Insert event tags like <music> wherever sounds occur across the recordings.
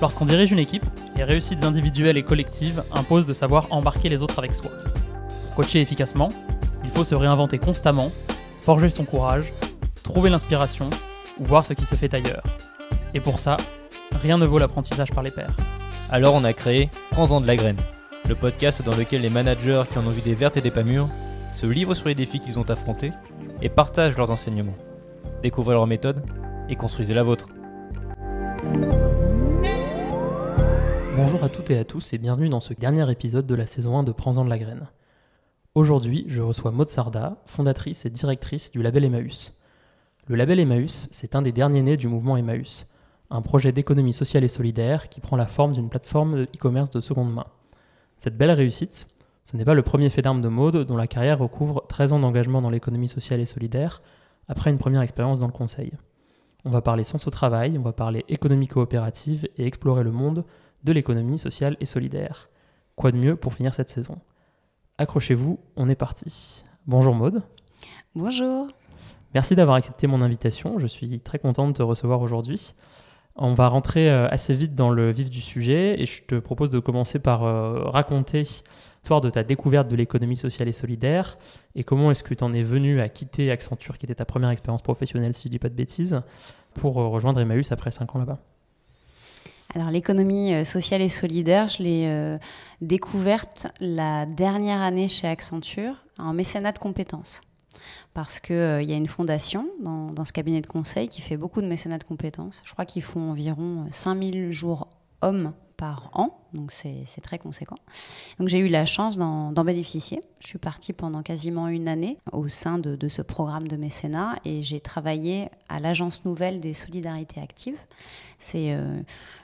Lorsqu'on dirige une équipe, les réussites individuelles et collectives imposent de savoir embarquer les autres avec soi. Pour coacher efficacement, il faut se réinventer constamment, forger son courage, trouver l'inspiration ou voir ce qui se fait ailleurs. Et pour ça, rien ne vaut l'apprentissage par les pairs. Alors on a créé Prends-en de la graine, le podcast dans lequel les managers qui en ont vu des vertes et des pas mûres se livrent sur les défis qu'ils ont affrontés et partagent leurs enseignements. Découvrez leur méthode et construisez la vôtre. Bonjour à toutes et à tous et bienvenue dans ce dernier épisode de la saison 1 de Prends-en de la graine. Aujourd'hui, je reçois Maud Sarda, fondatrice et directrice du label Emmaüs. Le label Emmaüs, c'est un des derniers nés du mouvement Emmaüs, un projet d'économie sociale et solidaire qui prend la forme d'une plateforme de e-commerce de seconde main. Cette belle réussite, ce n'est pas le premier fait d'armes de Maud dont la carrière recouvre 13 ans d'engagement dans l'économie sociale et solidaire après une première expérience dans le conseil. On va parler sens au travail, on va parler économie coopérative et explorer le monde de l'économie sociale et solidaire. Quoi de mieux pour finir cette saison? Accrochez-vous, on est parti. Bonjour Maude. Bonjour. Merci d'avoir accepté mon invitation, je suis très content de te recevoir aujourd'hui. On va rentrer euh, assez vite dans le vif du sujet et je te propose de commencer par euh, raconter l'histoire de ta découverte de l'économie sociale et solidaire et comment est-ce que tu en es venu à quitter Accenture, qui était ta première expérience professionnelle, si je ne dis pas de bêtises, pour euh, rejoindre Emmaüs après 5 ans là-bas. Alors l'économie sociale et solidaire, je l'ai découverte la dernière année chez Accenture en mécénat de compétences parce qu'il euh, y a une fondation dans, ce cabinet de conseil qui fait beaucoup de mécénat de compétences. Je crois qu'ils font environ 5000 jours hommes par an, donc c'est très conséquent. Donc j'ai eu la chance d'en bénéficier. Je suis partie pendant quasiment une année au sein de, ce programme de mécénat et j'ai travaillé à l'Agence Nouvelle des Solidarités Actives. C'est euh,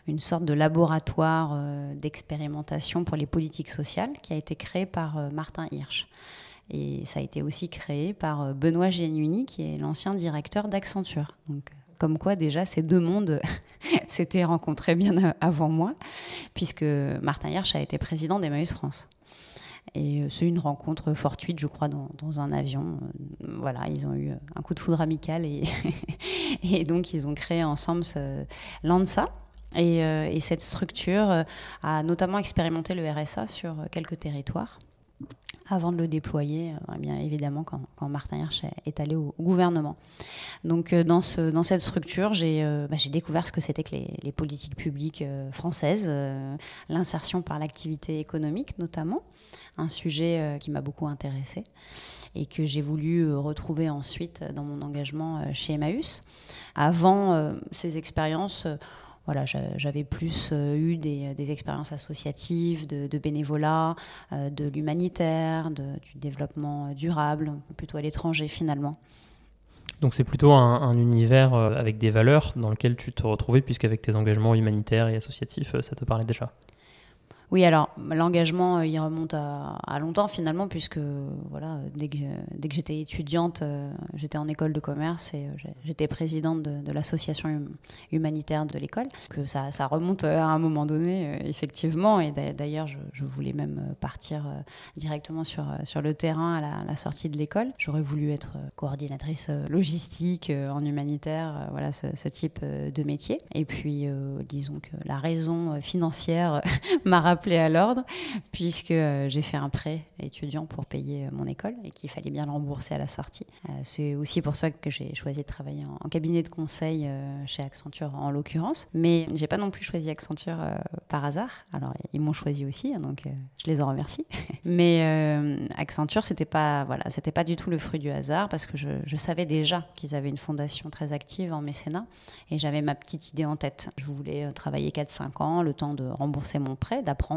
une sorte de laboratoire euh, d'expérimentation pour les politiques sociales qui a été créé par Martin Hirsch. Et ça a été aussi créé par euh, Benoît Génuini, qui est l'ancien directeur d'Accenture. Comme quoi déjà ces deux mondes <laughs> s'étaient rencontrés bien avant moi, puisque Martin Hirsch a été président d'Emmaüs France. Et euh, c'est une rencontre fortuite, je crois, dans, un avion. Euh, voilà, ils ont eu un coup de foudre amical et, <laughs> donc ils ont créé ensemble l'ANSA. Et, cette structure a notamment expérimenté le RSA sur quelques territoires avant de le déployer, euh, bien évidemment, quand, Martin Hirsch est allé au, gouvernement. Donc, euh, dans, ce, dans cette structure, j'ai euh, bah, découvert ce que c'était que les, politiques publiques françaises, l'insertion par l'activité économique notamment, un sujet qui m'a beaucoup intéressé et que j'ai voulu retrouver ensuite dans mon engagement chez Emmaüs. Avant ces expériences, voilà, j'avais plus euh, eu des, expériences associatives, de, bénévolat, euh, de l'humanitaire, du développement durable, plutôt à l'étranger finalement. Donc c'est plutôt un, univers euh, avec des valeurs dans lequel tu te retrouvais, puisqu'avec tes engagements humanitaires et associatifs, ça te parlait déjà? Oui, alors l'engagement, euh, il remonte à, longtemps finalement, puisque voilà, dès que, dès que j'étais étudiante, euh, j'étais en école de commerce et euh, j'étais présidente de, l'association hum, humanitaire de l'école. Que ça, ça, remonte à un moment donné, effectivement. Et d'ailleurs, je, voulais même partir directement sur, sur le terrain à la, sortie de l'école. J'aurais voulu être coordinatrice logistique en humanitaire, voilà ce, ce, type de métier. Et puis, disons que la raison financière <laughs> m'a rappelé à l'ordre, puisque euh, j'ai fait un prêt étudiant pour payer euh, mon école et qu'il fallait bien le rembourser à la sortie. Euh, c'est aussi pour ça que j'ai choisi de travailler en, cabinet de conseil chez Accenture en l'occurrence. Mais j'ai pas non plus choisi Accenture par hasard. Alors ils m'ont choisi aussi, hein, donc je les en remercie. <laughs> Mais Accenture, c'était pas voilà, pas du tout le fruit du hasard parce que je, je savais déjà qu'ils avaient une fondation très active en mécénat et j'avais ma petite idée en tête. Je voulais travailler 4-5 ans, le temps de rembourser mon prêt, d'apprendre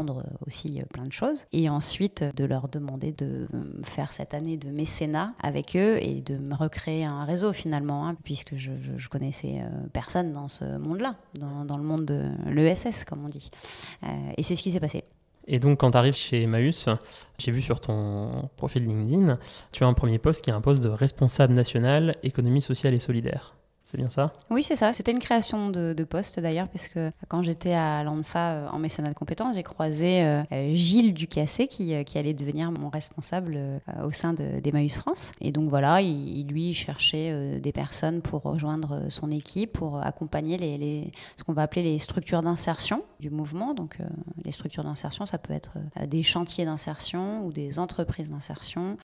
aussi euh, plein de choses. Et ensuite, de leur demander de faire cette année de mécénat avec eux et de me recréer un réseau finalement, hein, puisque je, connaissais euh, personne dans ce monde-là, dans, le monde de l'ESS, comme on dit. Euh, et c'est ce qui s'est passé. Et donc, quand tu arrives chez Emmaüs, j'ai vu sur ton profil LinkedIn, tu as un premier poste qui est un poste de responsable national économie sociale et solidaire. C'est bien ça Oui, c'est ça. C'était une création de, poste d'ailleurs, puisque quand j'étais à l'ANSA euh, en mécénat de compétences, j'ai croisé euh, euh, Gilles Ducassé qui, qui, allait devenir mon responsable au sein d'Emmaüs France. Et donc voilà, il, lui cherchait des personnes pour rejoindre son équipe, pour accompagner les, ce qu'on va appeler les structures d'insertion du mouvement. Donc les structures d'insertion, ça peut être des chantiers d'insertion ou des entreprises d'insertion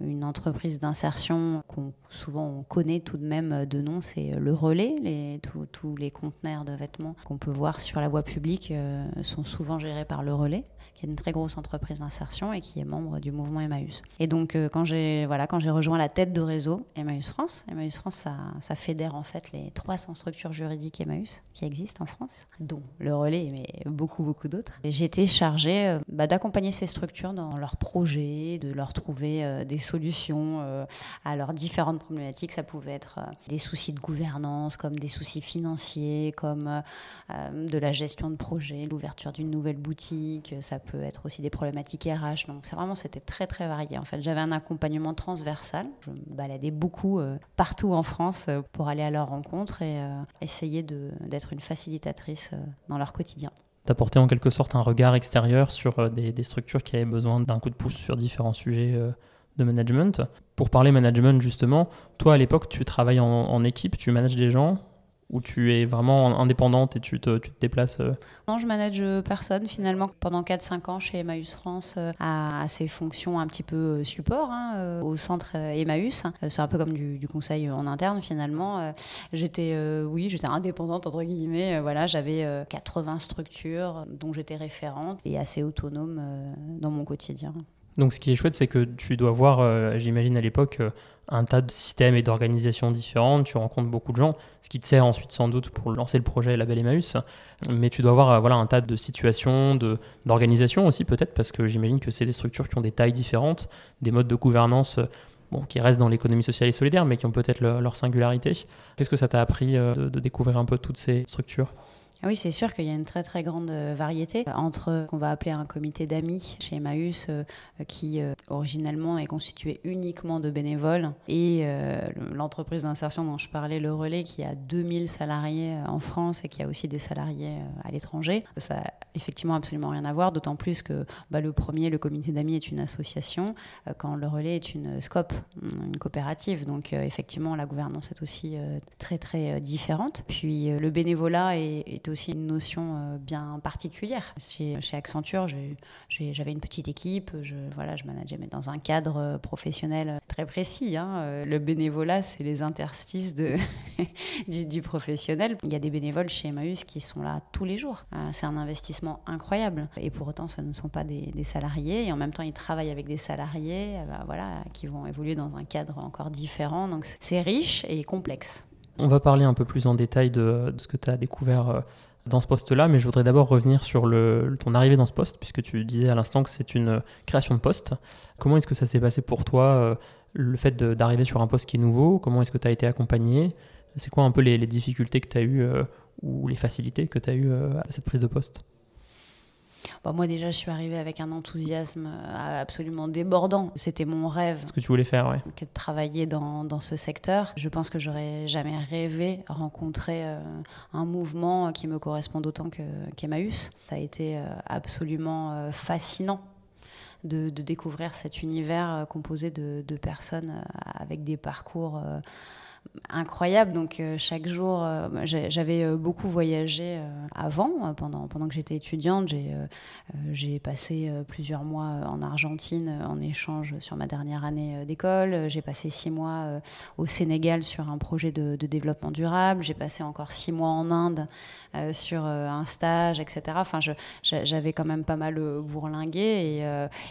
une entreprise d'insertion qu'on souvent on connaît tout de même de nom, c'est le relais. Les, tous les conteneurs de vêtements qu'on peut voir sur la voie publique euh, sont souvent gérés par le relais qui est une très grosse entreprise d'insertion et qui est membre du mouvement Emmaüs. Et donc, euh, quand j'ai voilà, rejoint la tête de réseau Emmaüs France, Emmaüs France, ça, ça, fédère en fait les 300 structures juridiques Emmaüs qui existent en France, dont le relais, mais beaucoup, beaucoup d'autres. Été chargée euh, bah, d'accompagner ces structures dans leurs projets, de leur trouver euh, des solutions à leurs différentes problématiques. Ça pouvait être des soucis de gouvernance, comme des soucis financiers, comme de la gestion de projet, l'ouverture d'une nouvelle boutique. Ça peut être aussi des problématiques RH. Donc c'est vraiment, c'était très très varié. En fait, j'avais un accompagnement transversal. Je me baladais beaucoup euh, partout en France euh, pour aller à leur rencontre et euh, essayer d'être une facilitatrice dans leur quotidien d'apporter en quelque sorte un regard extérieur sur des structures qui avaient besoin d'un coup de pouce sur différents sujets de management. Pour parler management justement, toi à l'époque tu travailles en, équipe, tu manages des gens où tu es vraiment indépendante et tu te, déplaces euh Non, je manage euh, personne finalement. Pendant 4-5 ans chez Emmaüs France, euh, à, ses fonctions un petit peu support hein, au centre Emmaüs. C'est un peu comme du, conseil en interne finalement. J'étais, oui, j'étais indépendante entre guillemets. voilà, j'avais 80 structures dont j'étais référente et assez autonome dans mon quotidien. Donc ce qui est chouette, c'est que tu dois voir, j'imagine à l'époque, un tas de systèmes et d'organisations différentes, tu rencontres beaucoup de gens, ce qui te sert ensuite sans doute pour lancer le projet Label Emmaüs, mais tu dois avoir euh, voilà, un tas de situations, d'organisations aussi peut-être, parce que j'imagine que c'est des structures qui ont des tailles différentes, des modes de gouvernance bon, qui restent dans l'économie sociale et solidaire, mais qui ont peut-être leur, singularité. Qu'est-ce que ça t'a appris euh, de découvrir un peu toutes ces structures? Oui, c'est sûr qu'il y a une très très grande euh, variété entre ce qu'on va appeler un comité d'amis chez Emmaüs, euh, qui euh, originellement est constitué uniquement de bénévoles, et l'entreprise d'insertion dont je parlais, le Relais, qui a 2000 salariés en France et qui a aussi des salariés à l'étranger. Ça n'a effectivement absolument rien à voir, d'autant plus que bah, le premier, le comité d'amis, est une association, quand le Relais est une SCOP, une coopérative. Donc effectivement, la gouvernance est aussi très très différente. Puis le bénévolat est, est aussi une notion euh, bien particulière. Chez, Accenture, j'avais une petite équipe, je, voilà, je manageais mais dans un cadre euh, professionnel très précis. Hein. Euh, le bénévolat, c'est les interstices <laughs> du, professionnel. Il y a des bénévoles chez Emmaüs qui sont là tous les jours. C'est un investissement incroyable. Et pour autant, ce ne sont pas des, salariés. Et en même temps, ils travaillent avec des salariés bah, voilà, qui vont évoluer dans un cadre encore différent. Donc c'est riche et complexe. On va parler un peu plus en détail de, ce que tu as découvert euh, dans ce poste-là, mais je voudrais d'abord revenir sur ton arrivée dans ce poste, puisque tu disais à l'instant que c'est une création de poste. Comment est-ce que ça s'est passé pour toi, euh, le fait d'arriver sur un poste qui est nouveau? Comment est-ce que tu as été accompagné? C'est quoi un peu les, difficultés que tu as eues euh, ou les facilités que tu as eues à cette prise de poste? Bah, moi déjà, je suis arrivée avec un enthousiasme euh, absolument débordant. C'était mon rêve. Ce que tu voulais faire, oui. Que de travailler dans, dans ce secteur. Je pense que j'aurais jamais rêvé rencontrer euh, un mouvement qui me correspond autant qu'Emmaüs. Ça a été euh, absolument fascinant. De, de, découvrir cet univers composé de, de personnes avec des parcours incroyable. Donc euh, chaque jour, euh, j'avais euh, beaucoup voyagé avant, pendant, pendant que j'étais étudiante. J'ai passé plusieurs mois en Argentine en échange sur ma dernière année d'école. J'ai passé six mois au Sénégal sur un projet de, développement durable. J'ai passé encore six mois en Inde sur un stage, etc. Enfin, j'avais quand même pas mal bourlingué.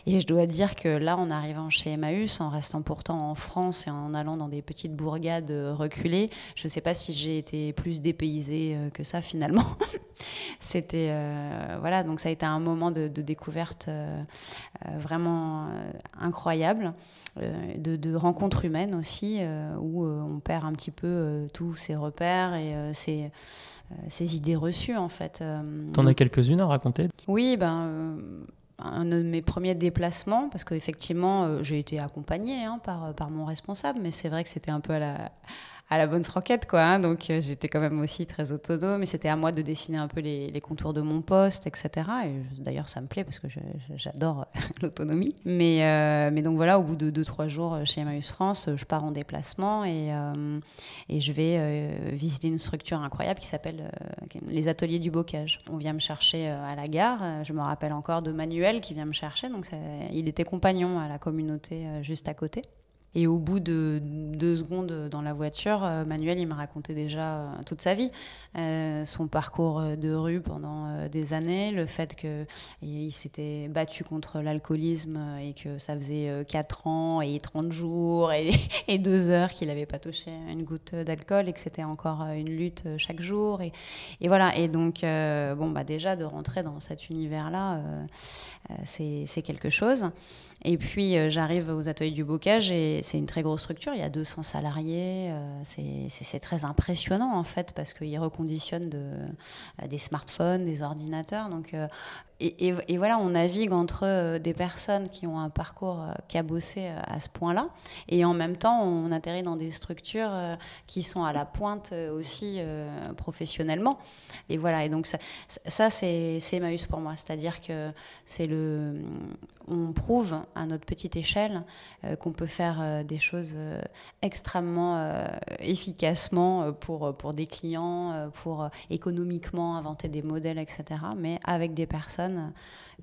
Et, je dois dire que là, en arrivant chez Emmaüs, en restant pourtant en France et en allant dans des petites bourgades reculer. Je ne sais pas si j'ai été plus dépaysée euh, que ça finalement. <laughs> C'était euh, voilà, donc ça a été un moment de, découverte euh, vraiment incroyable, de, de rencontres humaines aussi, où on perd un petit peu tous ses repères et ses, ses idées reçues en fait. T'en as quelques-unes à raconter Oui, ben un de mes premiers déplacements, parce qu'effectivement, j'ai été accompagnée hein, par, par mon responsable, mais c'est vrai que c'était un peu à la, à la bonne franquette, quoi. Hein. donc euh, j'étais quand même aussi très autonome, et c'était à moi de dessiner un peu les, contours de mon poste, etc. Et d'ailleurs, ça me plaît parce que j'adore <laughs> l'autonomie. Mais, euh, mais donc voilà, au bout de 2-3 jours chez Emmaüs France, je pars en déplacement euh, et je vais visiter une structure incroyable qui s'appelle les Ateliers du Bocage. On vient me chercher à la gare. Je me rappelle encore de Manuel qui vient me chercher. Donc il était compagnon à la communauté juste à côté. Et au bout de deux secondes dans la voiture, euh, Manuel, il me racontait déjà euh, toute sa vie, euh, son parcours de rue pendant des années, le fait qu'il s'était battu contre l'alcoolisme et que ça faisait 4 ans et 30 jours et, <laughs> et 2 heures qu'il n'avait pas touché une goutte d'alcool et que c'était encore une lutte chaque jour. Et, voilà, et donc, bon, bah déjà, de rentrer dans cet univers-là, c'est quelque chose. Et puis euh, j'arrive aux ateliers du bocage et c'est une très grosse structure, il y a 200 salariés, euh, c'est très impressionnant en fait parce qu'ils reconditionnent de, euh, des smartphones, des ordinateurs. Donc et, voilà, on navigue entre euh, des personnes qui ont un parcours euh, cabossé euh, à ce point-là, et en même temps, on atterrit dans des structures qui sont à la pointe aussi professionnellement. Et voilà, et donc ça, ça c'est Emmaüs pour moi, c'est-à-dire que c'est le, on prouve à notre petite échelle qu'on peut faire des choses extrêmement efficacement pour, pour des clients, pour économiquement inventer des modèles, etc., mais avec des personnes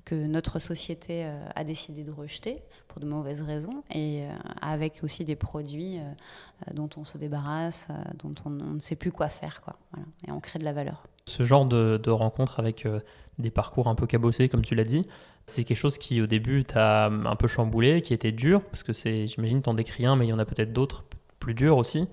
que notre société euh, a décidé de rejeter pour de mauvaises raisons et euh, avec aussi des produits euh, dont on se débarrasse, dont on, ne sait plus quoi faire. Et on crée de la valeur. Ce genre de, rencontre avec des parcours un peu cabossés, comme tu l'as dit, c'est quelque chose qui au début t'a un peu chamboulé, qui était dur, parce que c'est, j'imagine, t'en décris un, mais il y en a peut-être d'autres plus durs aussi.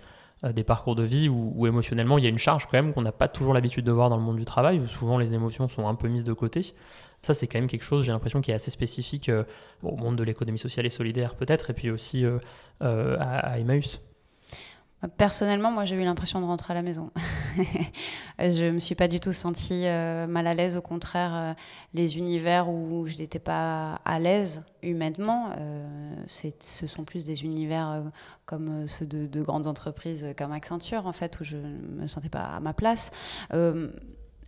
Euh, des parcours de vie où, émotionnellement il y a une charge quand même qu'on n'a pas toujours l'habitude de voir dans le monde du travail, où souvent les émotions sont un peu mises de côté. Ça, c'est quand même quelque chose, j'ai l'impression, qui est assez spécifique euh, au monde de l'économie sociale et solidaire peut-être, et puis aussi euh, à Emmaüs. Personnellement, moi, j'ai eu l'impression de rentrer à la maison. <laughs> je ne me suis pas du tout sentie euh, mal à l'aise. Au contraire, euh, les univers où je n'étais pas à l'aise humainement, euh, ce sont plus des univers comme ceux de, de, grandes entreprises comme Accenture, en fait, où je ne me sentais pas à ma place.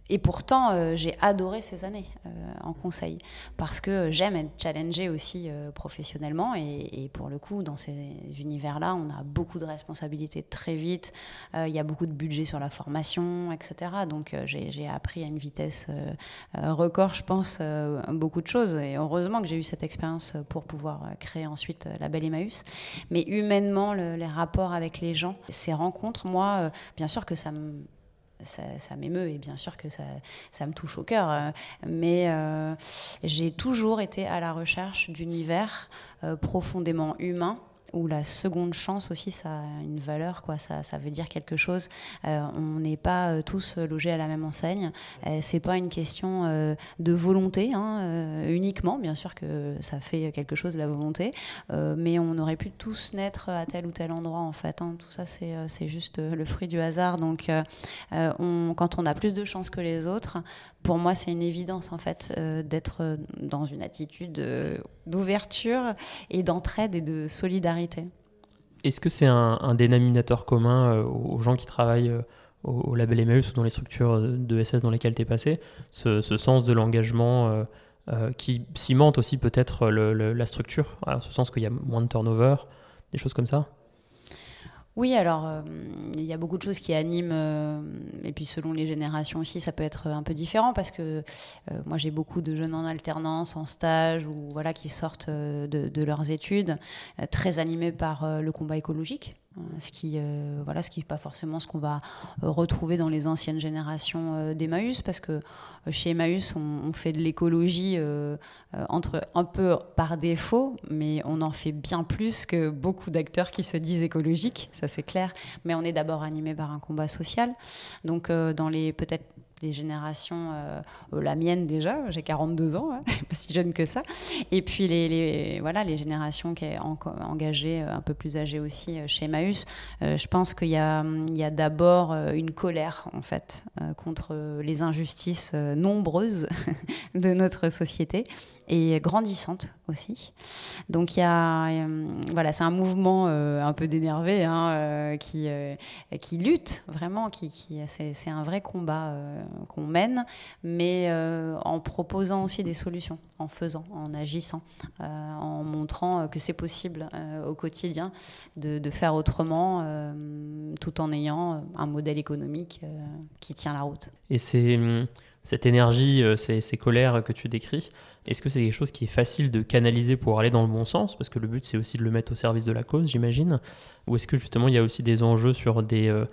Et pourtant, euh, j'ai adoré ces années euh, en conseil parce que j'aime être challengée aussi euh, professionnellement et, pour le coup, dans ces univers-là, on a beaucoup de responsabilités très vite. Il y a beaucoup de budget sur la formation, etc. Donc, j'ai appris à une vitesse record, je pense, beaucoup de choses. Et heureusement que j'ai eu cette expérience pour pouvoir créer ensuite la Belle Emmaüs. Mais humainement, les rapports avec les gens, ces rencontres, moi, bien sûr que ça me ça, m'émeut et bien sûr que ça, me touche au cœur. Euh, mais euh, j'ai toujours été à la recherche d'univers euh, profondément humains où la seconde chance aussi, ça a une valeur, quoi. Ça, ça veut dire quelque chose. Euh, on n'est pas euh, tous logés à la même enseigne. Euh, c'est pas une question de volonté hein, uniquement. Bien sûr que ça fait quelque chose la volonté, mais on aurait pu tous naître à tel ou tel endroit en fait. Hein. Tout ça, c'est juste le fruit du hasard. Donc, on, quand on a plus de chance que les autres, pour moi, c'est une évidence en fait d'être dans une attitude d'ouverture et d'entraide et de solidarité. Est-ce que c'est un, dénominateur commun euh, aux gens qui travaillent euh, au, label Emmaüs ou dans les structures de SS dans lesquelles tu es passé, ce, sens de l'engagement euh, qui cimente aussi peut-être la structure, en ce sens qu'il y a moins de turnover, des choses comme ça? Oui, alors euh, il y a beaucoup de choses qui animent, euh, et puis selon les générations aussi, ça peut être un peu différent parce que euh, moi j'ai beaucoup de jeunes en alternance, en stage, ou voilà qui sortent de, de, leurs études, très animés par le combat écologique. Euh, ce qui euh, voilà ce qui n'est pas forcément ce qu'on va euh, retrouver dans les anciennes générations d'Emmaüs parce que chez Emmaüs on, fait de l'écologie entre un peu par défaut mais on en fait bien plus que beaucoup d'acteurs qui se disent écologiques ça c'est clair. Mais on est d'abord animé par un combat social. Donc dans les peut-être des générations, euh, la mienne déjà, j'ai 42 ans, hein, <laughs> pas si jeune que ça, et puis les, voilà, les générations qui sont engagées, euh, un peu plus âgées aussi euh, chez Maüs, je pense qu'il y a, a d'abord une colère en fait contre les injustices nombreuses <laughs> de notre société et grandissante aussi. Donc il y a, euh, voilà, c'est un mouvement euh, un peu d'énervé hein, euh, qui, qui lutte vraiment, qui, qui c'est, un vrai combat qu'on mène, mais en proposant aussi des solutions, en faisant, en agissant, en montrant que c'est possible au quotidien de, de faire autrement, tout en ayant un modèle économique qui tient la route. Et c'est hum, cette énergie, ces, ces colères que tu décris, est-ce que c'est quelque chose qui est facile de canaliser pour aller dans le bon sens? Parce que le but, c'est aussi de le mettre au service de la cause, j'imagine. Ou est-ce que justement, il y a aussi des enjeux sur des... Euh,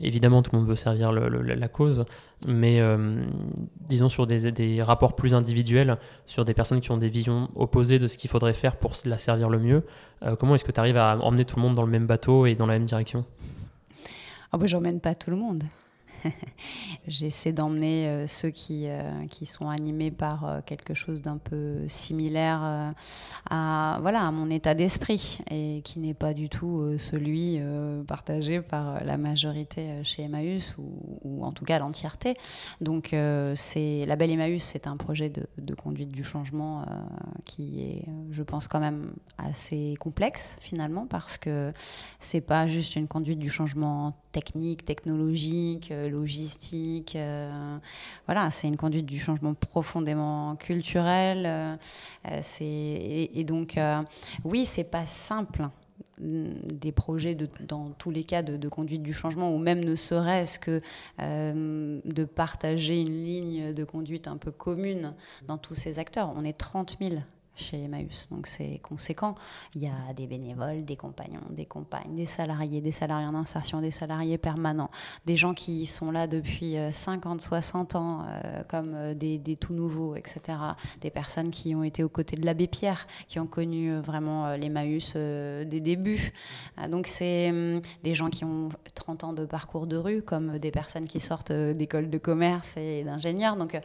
évidemment, tout le monde veut servir la cause, mais euh, disons sur des, rapports plus individuels, sur des personnes qui ont des visions opposées de ce qu'il faudrait faire pour la servir le mieux. Euh, comment est-ce que tu arrives à emmener tout le monde dans le même bateau et dans la même direction? Ah bah, J'emmène pas tout le monde. <laughs> J'essaie d'emmener euh, ceux qui, euh, qui sont animés par euh, quelque chose d'un peu similaire à, voilà, à mon état d'esprit et qui n'est pas du tout celui partagé par la majorité chez Emmaüs ou, en tout cas l'entièreté. Donc c'est la Belle Emmaüs, c'est un projet de, de, conduite du changement qui est, je pense, quand même assez complexe finalement parce que c'est pas juste une conduite du changement technique, technologique, logistique. Euh, voilà, c'est une conduite du changement profondément culturel. Euh, c'est, et, donc, euh, oui, c'est pas simple mm, des projets dans tous les cas de, conduite du changement ou même ne serait-ce que de partager une ligne de conduite un peu commune dans tous ces acteurs. On est 30 000 chez Emmaüs. Donc c'est conséquent. Il y a des bénévoles, des compagnons, des compagnes, des salariés, des salariés en insertion, des salariés permanents, des gens qui sont là depuis 50, euh, 60 ans, euh, comme euh, des, tout nouveaux, etc. Des personnes qui ont été aux côtés de l'abbé Pierre, qui ont connu vraiment l'Emmaüs des débuts. donc c'est hum, des gens qui ont 30 ans de parcours de rue, comme des personnes qui sortent d'écoles de commerce et d'ingénieurs. Donc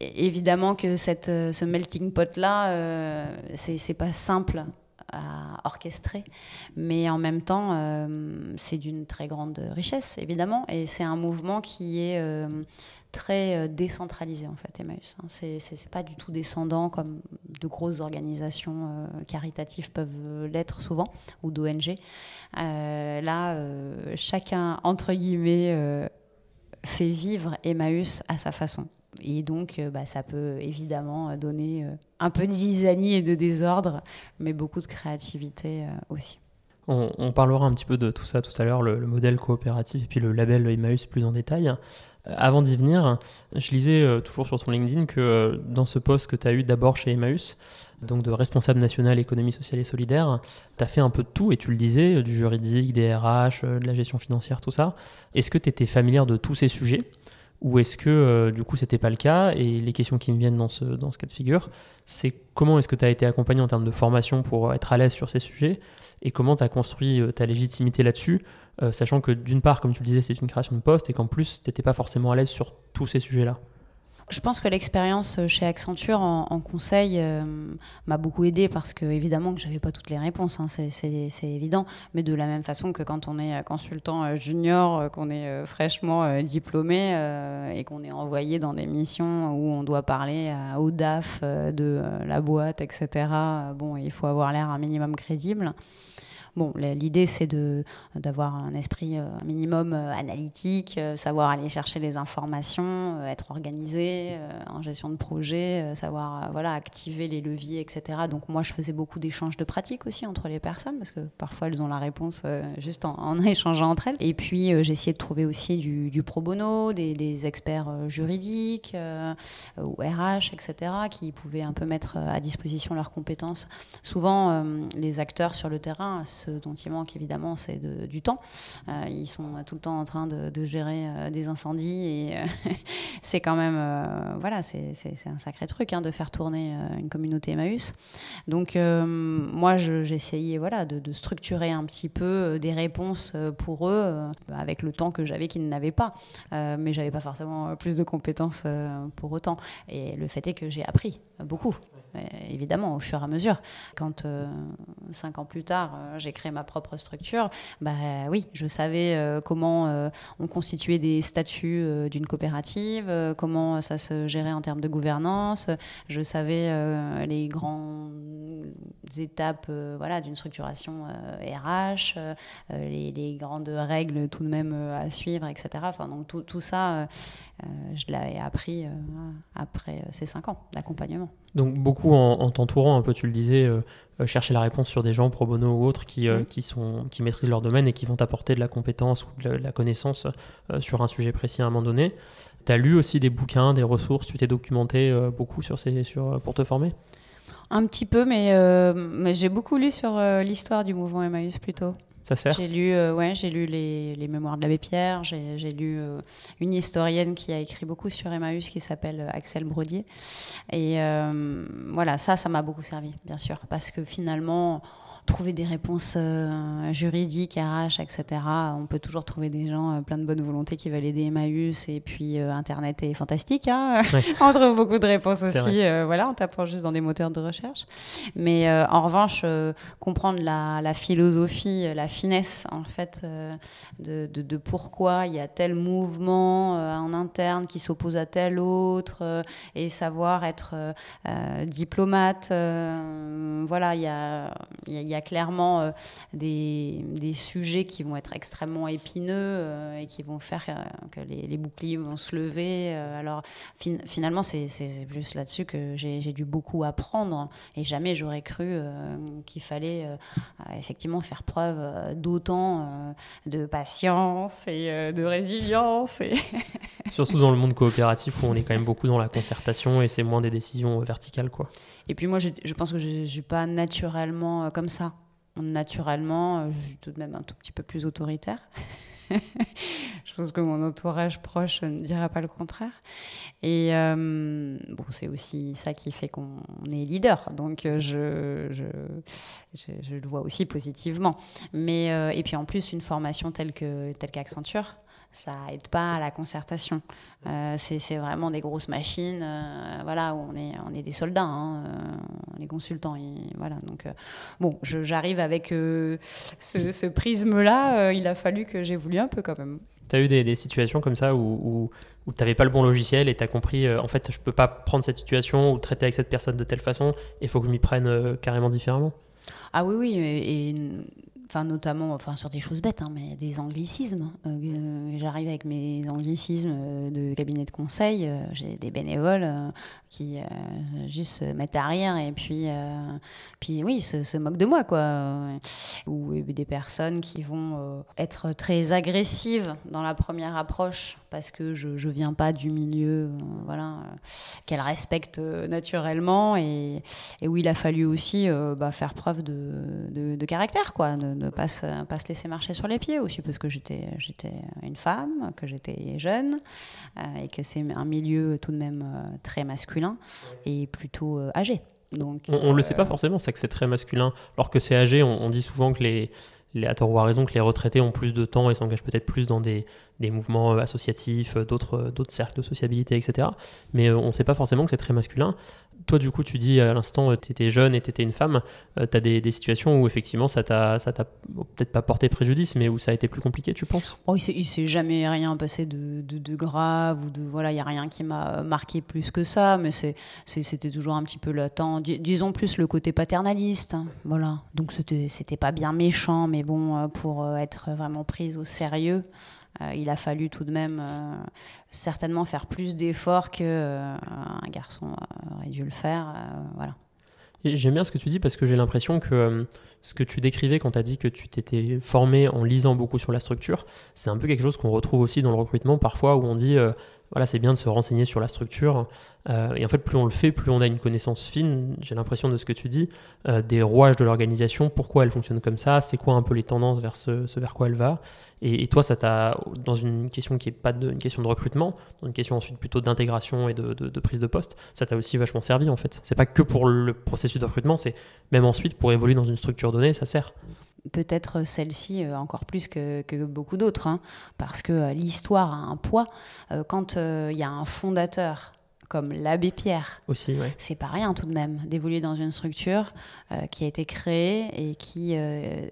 évidemment que euh, ce melting pot-là, euh, c'est pas simple à orchestrer, mais en même temps, euh, c'est d'une très grande richesse, évidemment, et c'est un mouvement qui est très décentralisé, en fait, Emmaüs. Hein. C'est pas du tout descendant comme de grosses organisations caritatives peuvent l'être souvent, ou d'ONG. là, chacun, entre guillemets, fait vivre Emmaüs à sa façon. Et donc, euh, bah, ça peut évidemment donner euh, un peu de zizanie et de désordre, mais beaucoup de créativité euh, aussi. On, parlera un petit peu de tout ça tout à l'heure, le, modèle coopératif et puis le label Emmaüs plus en détail. avant d'y venir, je lisais toujours sur ton LinkedIn que dans ce poste que tu as eu d'abord chez Emmaüs, donc de responsable national économie sociale et solidaire, tu as fait un peu de tout et tu le disais, du juridique, des RH, de la gestion financière, tout ça. Est-ce que tu étais familière de tous ces sujets? Ou est-ce que euh, du coup c'était pas le cas Et les questions qui me viennent dans ce, cas de figure, c'est comment est-ce que tu as été accompagné en termes de formation pour être à l'aise sur ces sujets et comment tu as construit euh, ta légitimité là-dessus, euh, sachant que d'une part, comme tu le disais, c'est une création de poste et qu'en plus tu n'étais pas forcément à l'aise sur tous ces sujets-là. Je pense que l'expérience euh, chez Accenture en, conseil euh, m'a beaucoup aidé parce que évidemment que j'avais pas toutes les réponses, hein, c'est évident. Mais de la même façon que quand on est euh, consultant junior, qu'on est fraîchement diplômé et qu'on est envoyé dans des missions où on doit parler au DAF de la boîte, etc. Bon, il faut avoir l'air un minimum crédible. Bon, l'idée, c'est d'avoir un esprit euh, un minimum euh, analytique, euh, savoir aller chercher les informations, être organisé en gestion de projet, savoir voilà, activer les leviers, etc. Donc moi, je faisais beaucoup d'échanges de pratiques aussi entre les personnes, parce que parfois, elles ont la réponse juste en, <laughs> échangeant entre elles. Et puis, essayé de trouver aussi du, pro bono, des, experts juridiques ou RH, etc., qui pouvaient un peu mettre à disposition leurs compétences. Souvent, les acteurs sur le terrain ce dont il manque évidemment, c'est du temps. Euh, ils sont tout le temps en train de, gérer euh, des incendies et euh, <laughs> c'est quand même, voilà, c'est un sacré truc hein, de faire tourner une communauté Emmaüs. Donc moi, j'essayais voilà, de, structurer un petit peu des réponses pour eux avec le temps que j'avais qu'ils n'avaient pas. mais j'avais pas forcément plus de compétences pour autant. Et le fait est que j'ai appris beaucoup. Évidemment, au fur et à mesure. Quand cinq ans plus tard, j'ai créé ma propre structure, bah oui, je savais comment on constituait des statuts d'une coopérative, comment ça se gérait en termes de gouvernance. Je savais les grandes étapes voilà, d'une structuration RH, les, les, grandes règles tout de même à suivre, etc. Enfin, donc tout, tout ça, je l'ai appris après ces cinq ans d'accompagnement. Donc beaucoup en, t'entourant, un peu, tu le disais, euh, euh, chercher la réponse sur des gens pro bono ou autres qui, euh, qui, sont, qui maîtrisent leur domaine et qui vont t'apporter de la compétence ou de la, connaissance sur un sujet précis à un moment donné. Tu as lu aussi des bouquins, des ressources, tu t'es documenté beaucoup sur ces, sur, pour te former? Un petit peu, mais, mais j'ai beaucoup lu sur l'histoire du mouvement Emmaüs plutôt. J'ai lu, euh, ouais, j'ai lu les, les, mémoires de l'abbé Pierre. J'ai lu euh, une historienne qui a écrit beaucoup sur Emmaüs qui s'appelle euh, Axel Brodier. Et voilà, ça, ça m'a beaucoup servi, bien sûr, parce que finalement, trouver des réponses euh, juridiques, RH, etc. On peut toujours trouver des gens euh, plein de bonne volonté qui veulent aider Emmaüs et puis euh, Internet est fantastique. Hein <laughs> on trouve beaucoup de réponses aussi, voilà, en tapant juste dans des moteurs de recherche. Mais en revanche, comprendre la, philosophie, la finesse en fait de, de, pourquoi il y a tel mouvement en interne qui s'oppose à tel autre et savoir être diplomate. voilà, il y a, y a il y a clairement euh, des, des, sujets qui vont être extrêmement épineux euh, et qui vont faire euh, que les, boucliers vont se lever. alors finalement, c'est juste là-dessus que j'ai dû beaucoup apprendre et jamais j'aurais cru qu'il fallait effectivement faire preuve d'autant de patience et de résilience. <laughs> Surtout dans le monde coopératif où on est quand même beaucoup dans la concertation et c'est moins des décisions verticales. quoi. Et puis moi, je, pense que je ne suis pas naturellement comme ça naturellement, euh, je suis tout de même un tout petit peu plus autoritaire. <laughs> je pense que mon entourage proche ne dira pas le contraire. Et euh, bon, c'est aussi ça qui fait qu'on est leader. Donc, euh, je, je, je, le vois aussi positivement. Mais, et puis en plus, une formation telle que telle qu'Accenture, ça aide pas à la concertation. Euh, c'est vraiment des grosses machines, euh, voilà, où on est, on est des soldats, hein, euh, consultants. voilà, donc bon, j'arrive avec ce, prisme-là. il a fallu que j'évolue un peu quand même. Tu as eu des, situations comme ça où, où, tu n'avais pas le bon logiciel et tu as compris, en fait, je peux pas prendre cette situation ou traiter avec cette personne de telle façon, il faut que je m'y prenne carrément différemment? Ah oui, oui, et enfin notamment enfin sur des choses bêtes hein, mais des anglicismes. Euh, j'arrive avec mes anglicismes euh, de cabinet de conseil euh, j'ai des bénévoles qui juste se mettent à rire et puis puis oui se, se, moquent de moi quoi. Ou des personnes qui vont être très agressives dans la première approche parce que je ne viens pas du milieu voilà qu'elles respectent naturellement et, et, où il a fallu aussi bah, faire preuve de, de, de caractère quoi de, ne pas se, pas se laisser marcher sur les pieds aussi, parce que j'étais une femme, que j'étais jeune, euh, et que c'est un milieu tout de même euh, très masculin et plutôt euh, âgé. Donc, on ne le sait pas forcément, c'est que c'est très masculin. Alors que c'est âgé, on, dit souvent que les, les, à tort ou à raison, que les retraités ont plus de temps et s'engagent peut-être plus dans des, des mouvements associatifs, d'autres cercles de sociabilité, etc. Mais on ne sait pas forcément que c'est très masculin toi, du coup, tu dis à l'instant, euh, tu étais jeune et tu étais une femme. Euh, tu as des, situations où, effectivement, ça t'a peut-être pas porté préjudice, mais où ça a été plus compliqué, tu penses? Oh, Il s'est jamais rien passé de, grave ou de. Voilà, il n'y a rien qui m'a marqué plus que ça, mais c'était toujours un petit peu latent. disons plus le côté paternaliste. Hein, voilà. Donc, c'était pas bien méchant, mais bon, euh, pour être vraiment prise au sérieux. Euh, il a fallu tout de même euh, certainement faire plus d'efforts qu'un euh, garçon aurait dû le faire. voilà. J'aime bien ce que tu dis parce que j'ai l'impression que ce que tu décrivais quand tu as dit que tu t'étais formé en lisant beaucoup sur la structure, c'est un peu quelque chose qu'on retrouve aussi dans le recrutement parfois où on dit voilà, c'est bien de se renseigner sur la structure. Euh, et en fait, plus on le fait, plus on a une connaissance fine, j'ai l'impression de ce que tu dis, euh, des rouages de l'organisation, pourquoi elle fonctionne comme ça, c'est quoi un peu les tendances vers ce, vers quoi elle va. Et, toi, ça t'a, dans une question qui n'est pas une question de recrutement, dans une question ensuite plutôt d'intégration et de, de, prise de poste, ça t'a aussi vachement servi en fait. C'est pas que pour le processus de recrutement, c'est même ensuite pour évoluer dans une structure donnée, ça sert peut-être celle-ci euh, encore plus que, beaucoup d'autres, hein, parce que euh, l'histoire a un poids. Euh, quand il y a un fondateur comme l'abbé Pierre. Aussi, ouais. C'est pas rien tout de même d'évoluer dans une structure euh, qui a été créée et qui euh,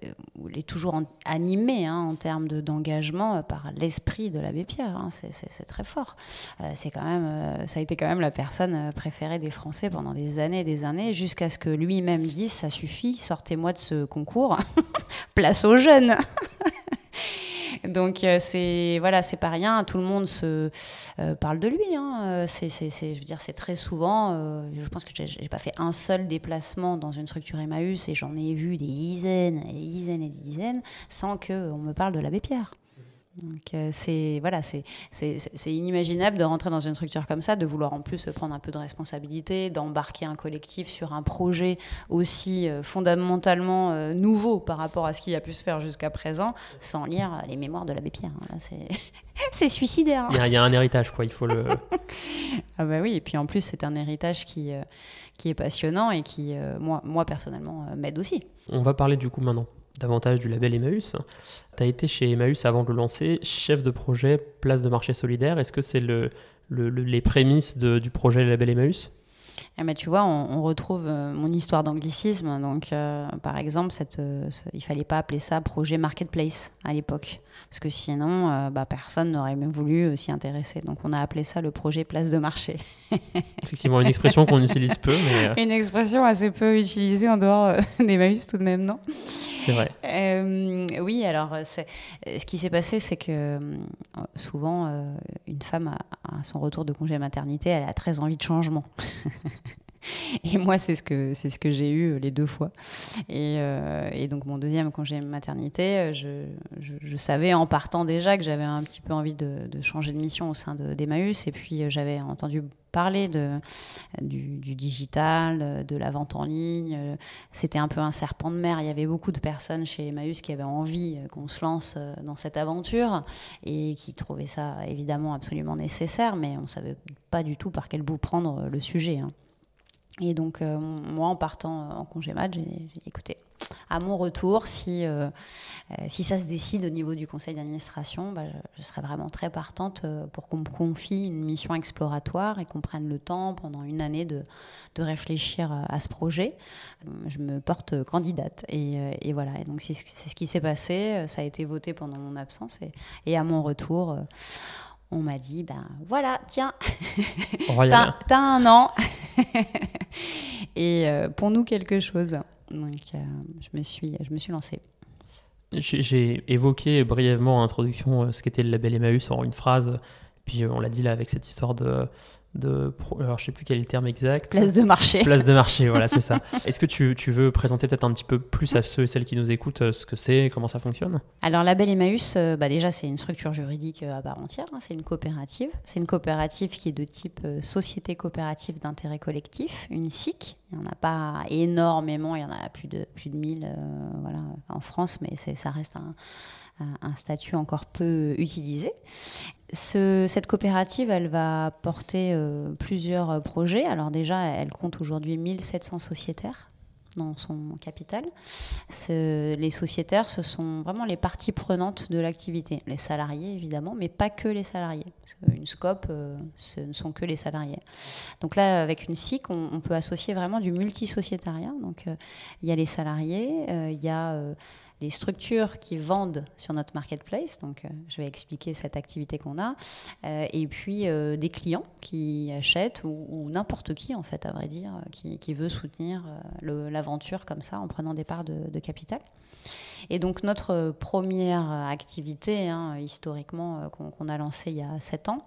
est toujours en- animée hein, en termes de- d'engagement euh, par l'esprit de l'abbé Pierre. hein. C'est- très fort. Euh, c'est quand même, ça a été quand même la personne préférée des Français pendant des années et des années, jusqu'à ce que lui-même dise ça suffit, sortez-moi de ce concours, <laughs> place aux jeunes. <laughs> Donc euh, c'est voilà, c'est pas rien. Tout le monde se euh, parle de lui. hein. C'est, je veux dire, c'est très souvent. euh, je pense que j'ai pas fait un seul déplacement dans une structure Emmaüs et j'en ai vu des dizaines, et des dizaines et des dizaines, sans que on me parle de l'abbé Pierre. Donc euh, c'est voilà, c'est, inimaginable de rentrer dans une structure comme ça, de vouloir en plus prendre un peu de responsabilité, d'embarquer un collectif sur un projet aussi euh, fondamentalement euh, nouveau par rapport à ce qui a pu se faire jusqu'à présent, sans lire les mémoires de l'abbé Pierre. hein. <laughs> C'est, suicidaire. hein. Il y, a- il y a un héritage, quoi. Il faut le. <laughs> Ah bah oui, et puis en plus c'est un héritage qui, qui est passionnant et qui, moi, moi personnellement, m'aide aussi. On va parler du coup maintenant davantage du label Emmaüs. Tu as été chez Emmaüs avant de le lancer, chef de projet place de marché solidaire. Est-ce que c'est le, le- le- les prémices du projet label Emmaüs? Eh ben, tu vois, on, on retrouve euh, mon histoire d'anglicisme. Donc, euh, par exemple, cette, euh, il fallait pas appeler ça projet marketplace à l'époque, parce que sinon, euh, bah, personne n'aurait même voulu s'y intéresser. Donc, on a appelé ça le projet place de marché. <laughs> Effectivement, une expression qu'on utilise peu, mais Une expression assez peu utilisée en dehors euh, d'Emmaüs tout de même, non? C'est vrai. Oui, alors ce qui s'est passé, c'est que souvent, une femme, à, à son retour de congé maternité, elle a très envie de changement. <laughs> <laughs> Et moi, c'est ce que c'est ce que j'ai eu euh, les deux fois. Et, euh, donc mon deuxième congé maternité, euh, je, je, savais en partant déjà que j'avais un petit peu envie de, changer de mission au sein de- d'Emmaüs. Et puis j'avais entendu parler de, du, digital, de la vente en ligne. C'était un peu un serpent de mer. Il y avait beaucoup de personnes chez Emmaüs qui avaient envie qu'on se lance dans cette aventure et qui trouvaient ça évidemment absolument nécessaire, mais on ne savait pas du tout par quel bout prendre le sujet. hein. Et donc, euh, moi, en partant euh, en congé mat, j'ai dit, écoutez, à mon retour, si, euh, si ça se décide au niveau du conseil d'administration, bah, je, serais vraiment très partante pour qu'on me confie une mission exploratoire et qu'on prenne le temps pendant une année de, de réfléchir à, ce projet. Je me porte candidate. Et, voilà. Et donc, c'est ce qui s'est passé. Ça a été voté pendant mon absence. Et, à mon retour, on m'a dit, ben voilà, tiens. T'as t'as un an <laughs> et euh, pour nous quelque chose. Donc euh, je me suis je me suis lancée. J'ai j'ai évoqué brièvement en introduction euh, ce qu'était le label Emmaüs en une phrase, puis on l'a dit là avec cette histoire de. De pro- alors je sais plus quel est le terme exact. Place de marché. <laughs> Place de marché, voilà, c'est ça. <laughs> Est-ce que tu, tu veux présenter peut-être un petit peu plus à ceux et celles qui nous écoutent euh, ce que c'est, comment ça fonctionne? Alors Label Emmaüs, euh, bah déjà c'est une structure juridique euh, à part entière. hein, c'est une coopérative. C'est une coopérative qui est de type euh, société coopérative d'intérêt collectif, une SIC. Il n'y en a pas énormément. Il y en a plus de plus de 1000 euh, voilà en France, mais ça reste un- un statut encore peu utilisé. Ce- cette coopérative, elle va porter euh, plusieurs euh, projets. Alors déjà, elle compte aujourd'hui 1700 sociétaires dans son capital. Les sociétaires, ce sont vraiment les parties prenantes de l'activité. Les salariés, évidemment, mais pas que les salariés. Parce qu'une SCOP, euh, ce ne sont que les salariés. Donc là, avec une SIC, on, peut associer vraiment du multisociétariat. Donc il y a les salariés, il y a... les structures qui vendent sur notre marketplace, donc euh, je vais expliquer cette activité qu'on a, euh, et puis euh, des clients qui achètent, ou, n'importe qui en fait, à vrai dire, qui, qui veut soutenir l'aventure comme ça en prenant des parts de, capital. Et donc notre première activité, hein, historiquement, qu'on a lancée il y a sept ans,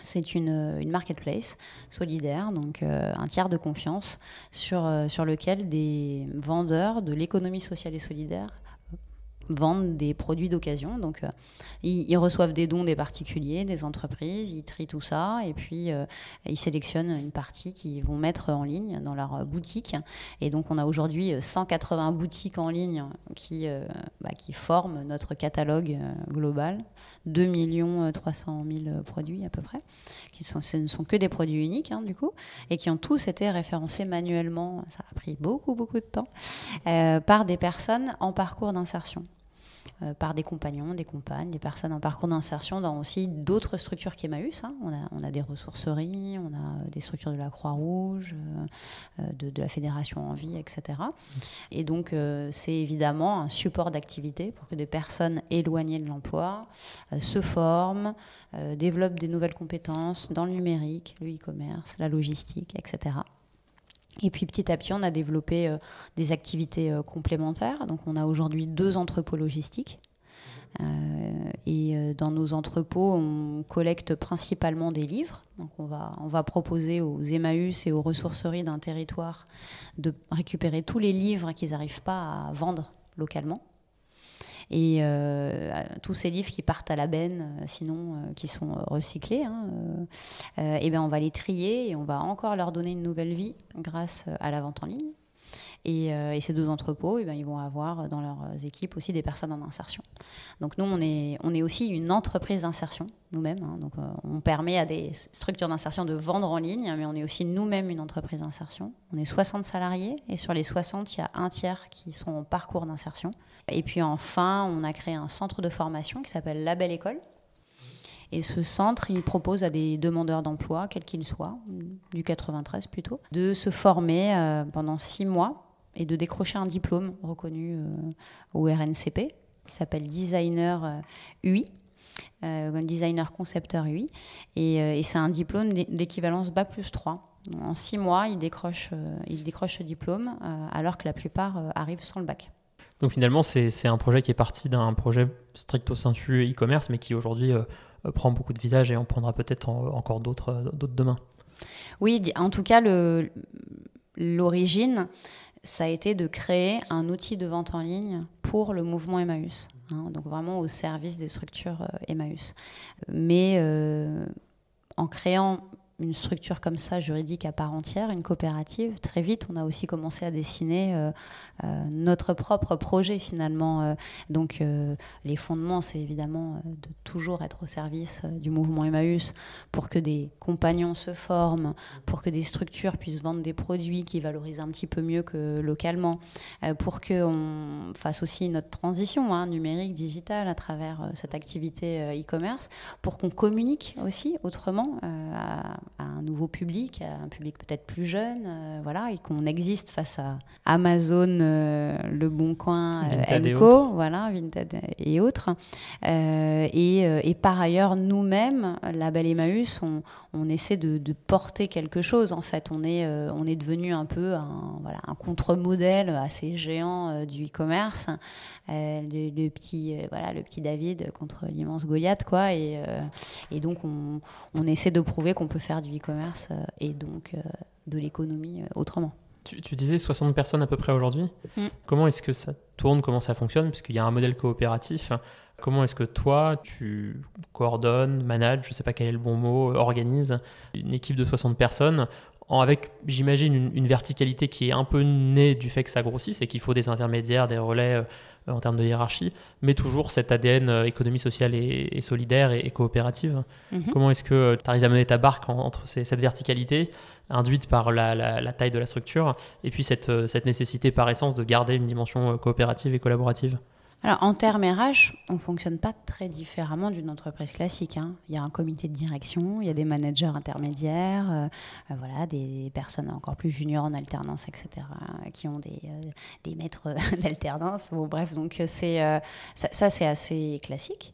c'est une, une marketplace solidaire, donc un tiers de confiance sur, sur lequel des vendeurs de l'économie sociale et solidaire vendent des produits d'occasion. Donc, euh, ils, reçoivent des dons des particuliers, des entreprises, ils trient tout ça et puis euh, ils sélectionnent une partie qu'ils vont mettre en ligne dans leur euh, boutique. Et donc, on a aujourd'hui euh, 180 boutiques en ligne qui, euh, bah, qui forment notre catalogue euh, global. 2 millions 300 000 produits à peu près. Qui ce ne sont que des produits uniques, hein, du coup, et qui ont tous été référencés manuellement. Ça a pris beaucoup, beaucoup de temps, euh, par des personnes en parcours d'insertion. Euh, par des compagnons, des compagnes, des personnes en parcours d'insertion dans aussi d'autres structures qu'Emmaüs. Hein. On, a, des ressourceries, on a des structures de la Croix-Rouge, de, de, la Fédération Envie, etc. Et donc, c'est évidemment un support d'activité pour que des personnes éloignées de l'emploi se forment, développent des nouvelles compétences dans le numérique, le e-commerce, la logistique, etc. Et puis petit à petit, on a développé euh, des activités euh, complémentaires. Donc on a aujourd'hui deux entrepôts logistiques. Euh, et dans nos entrepôts, on collecte principalement des livres. Donc on va, on va proposer aux Emmaüs et aux ressourceries d'un territoire de récupérer tous les livres qu'ils n'arrivent pas à vendre localement. Et euh, tous ces livres qui partent à la benne, euh, sinon euh, qui sont recyclés, hein, et eh ben on va les trier et on va encore leur donner une nouvelle vie grâce à la vente en ligne. Euh, et, ces deux entrepôts, eh ben, ils vont avoir dans leurs équipes aussi des personnes en insertion. Donc nous, on est, aussi une entreprise d'insertion, nous-mêmes. Hein. donc euh, on permet à des structures d'insertion de vendre en ligne, mais on est aussi nous-mêmes une entreprise d'insertion. On est 60 salariés et sur les 60, il y a un tiers qui sont en parcours d'insertion. Et puis enfin, on a créé un centre de formation qui s'appelle La Belle École. Et ce centre, il propose à des demandeurs d'emploi, quels qu'ils soient, du 93 plutôt, de se former euh, pendant six mois et de décrocher un diplôme reconnu euh, au RNCP qui s'appelle designer UI. Euh, euh designer concepteur UI. Et, euh, et c'est un diplôme d'équivalence Bac plus 3. En six mois, il décroche, il décroche ce diplôme, alors que la plupart arrivent sans le bac. Donc finalement, c'est un projet qui est parti d'un projet stricto sensu e-commerce, mais qui aujourd'hui prend beaucoup de visages et en prendra peut-être encore d'autres demain. Oui, en tout cas, l'origine, ça a été de créer un outil de vente en ligne pour le mouvement Emmaüs. Hein, donc vraiment au service des structures euh, Emmaüs. Mais euh, en créant une structure comme ça, juridique à part entière, une coopérative, très vite, on a aussi commencé à dessiner euh, euh, notre propre projet finalement. Euh, donc les fondements, c'est évidemment de toujours être au service du mouvement Emmaüs pour que des compagnons se forment, pour que des structures puissent vendre des produits qui valorisent un petit peu mieux que localement, pour qu'on fasse aussi notre transition hein, numérique, digitale à travers cette activité e-commerce, pour qu'on communique aussi autrement à un nouveau public, à un public peut-être plus jeune, euh, voilà, et qu'on existe face à Amazon, euh, Le Bon Coin, euh, Enco, voilà, Vinted et autres. Et, et, par ailleurs, nous-mêmes, la Belle Emmaüs, on, on essaie de, porter quelque chose. En fait, on est, on est devenu un peu un, voilà, un contre-modèle assez géant du e-commerce, le, le, petit, voilà, le petit David contre l'immense Goliath, quoi. Et, et donc, on, on essaie de prouver qu'on peut faire du e-commerce euh, et donc euh, de l'économie euh, autrement. Tu, disais 60 personnes à peu près aujourd'hui. Mm. Comment est-ce que ça tourne Comment ça fonctionne? Puisqu'il y a un modèle coopératif. Comment est-ce que toi, tu coordonnes, manages, je ne sais pas quel est le bon mot, organises une équipe de 60 personnes avec, j'imagine, une, verticalité qui est un peu née du fait que ça grossisse et qu'il faut des intermédiaires, des relais en termes de hiérarchie, mais toujours cet ADN euh, économie sociale et, solidaire et, coopérative. Mhm. Comment est-ce que tu arrives à mener ta barque entre cette verticalité induite par la, taille de la structure et puis cette, euh, cette nécessité par essence de garder une dimension coopérative et collaborative? Alors, en termes RH, on ne fonctionne pas très différemment d'une entreprise classique. Hein. Il y a un comité de direction, il y a des managers intermédiaires, euh, euh, voilà, des personnes encore plus juniors en alternance, etc., qui ont des, euh, des maîtres <laughs> d'alternance. Bon, bref, donc ça c'est assez classique.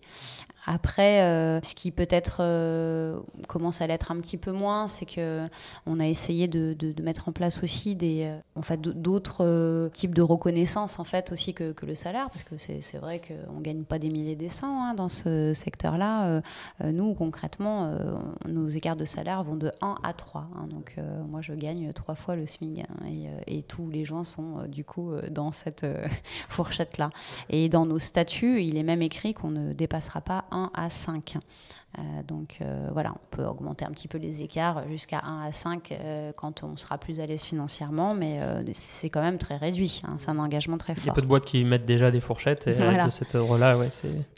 Après, euh, ce qui peut-être euh, commence à l'être un petit peu moins, c'est que on a essayé de, mettre en place aussi des, euh, en d'autres types de reconnaissance en fait aussi que, le salaire, parce que c'est vrai qu'on gagne pas des milliers des cents hein, dans ce secteur-là. nous, concrètement, nos écarts de salaire vont de 1 à 3. Hein. donc, moi, je gagne trois fois le SMIC hein, et, et, tous les gens sont du coup dans cette <laughs> fourchette-là. Et dans nos statuts, il est même écrit qu'on ne dépassera pas 1 à 5. Euh, donc euh, voilà, on peut augmenter un petit peu les écarts jusqu'à 1 à 5 euh, quand on sera plus à l'aise financièrement, mais c'est quand même très réduit. Hein, c'est un engagement très fort. Il y a peu de boîtes qui mettent déjà des fourchettes <laughs> et de cet ordre-là, ouais,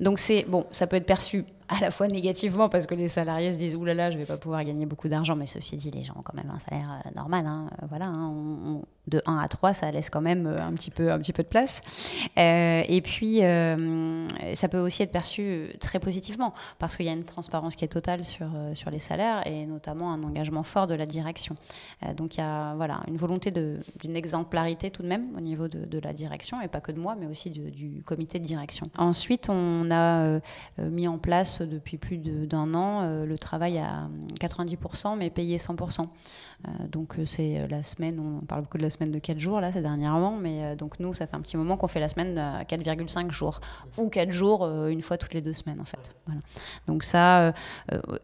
Donc c'est bon, ça peut être perçu à la fois négativement parce que les salariés se disent oulala, là là, je vais pas pouvoir gagner beaucoup d'argent, mais ceci dit, les gens ont quand même un salaire normal. Hein, voilà, hein, de 1 à 3, ça laisse quand même euh, un petit peu, un petit peu de place. Euh, et puis, euh, ça peut aussi être perçu très positivement, parce qu'il y a une transparence qui est totale sur, sur les salaires, et notamment un engagement fort de la direction. donc, il y a voilà, une volonté d'une exemplarité tout de même au niveau de, de, la direction, et pas que de moi, mais aussi du comité de direction. Ensuite, on a mis en place depuis plus d'un an le travail à 90%, mais payé 100%. donc, c'est la semaine, on parle beaucoup de la semaine de 4 jours là, c'est dernièrement, mais euh, donc nous, ça fait un petit moment qu'on fait la semaine à 4,5 jours ou 4 jours euh, une fois toutes les deux semaines en fait. Voilà. Donc ça, euh,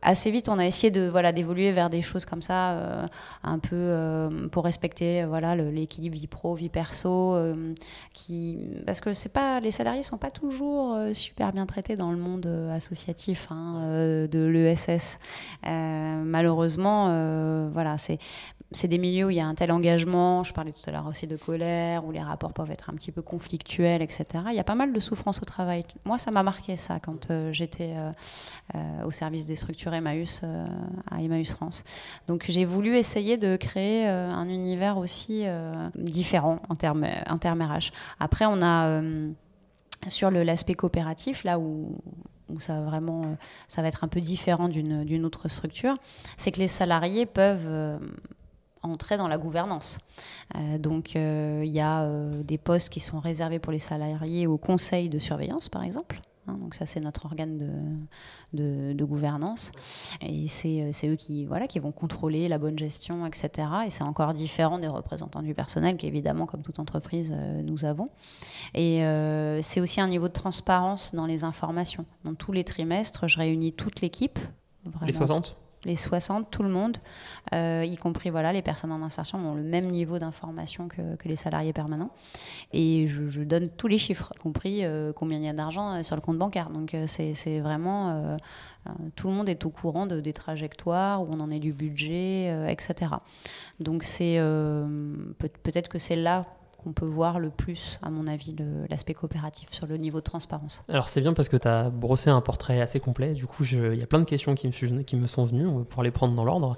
assez vite, on a essayé de voilà d'évoluer vers des choses comme ça, un peu pour respecter voilà l'équilibre vie pro, vie perso, qui parce que c'est pas les salariés sont pas toujours super bien traités dans le monde associatif hein, de l'ESS. malheureusement, voilà, c'est c'est des milieux où il y a un tel engagement, je parlais tout à l'heure aussi de colère, où les rapports peuvent être un petit peu conflictuels, etc. Il y a pas mal de souffrance au travail. Moi, ça m'a marqué ça quand euh, j'étais euh, euh, au service des structures Emmaüs à Emmaüs France. Donc j'ai voulu essayer de créer un univers aussi différent en termes, intermérages. Après, on a sur l'aspect coopératif, là où où ça vraiment, ça va être un peu différent d'une autre structure, c'est que les salariés peuvent entrer dans la gouvernance. Euh, donc euh, il y a euh, des postes qui sont réservés pour les salariés au conseil de surveillance, par exemple. Hein, donc ça, c'est notre organe de, gouvernance. Et c'est eux qui, voilà, qui vont contrôler la bonne gestion, etc. Et c'est encore différent des représentants du personnel qu'évidemment, comme toute entreprise, nous avons. Et c'est aussi un niveau de transparence dans les informations. Dans tous les trimestres, je réunis toute l'équipe. Les 60 les 60, tout le monde, euh, y compris voilà, les personnes en insertion, ont le même niveau d'information que, les salariés permanents. Et je, donne tous les chiffres, y compris euh, combien il y a d'argent euh, sur le compte bancaire. Donc c'est vraiment, tout le monde est au courant de, des trajectoires, où on en est du budget, etc. Donc c'est peut-être que c'est là qu'on peut voir le plus, à mon avis, l'aspect coopératif sur le niveau de transparence. Alors c'est bien parce que tu as brossé un portrait assez complet, du coup il y a plein de questions qui me, sont venues, on va pouvoir les prendre dans l'ordre.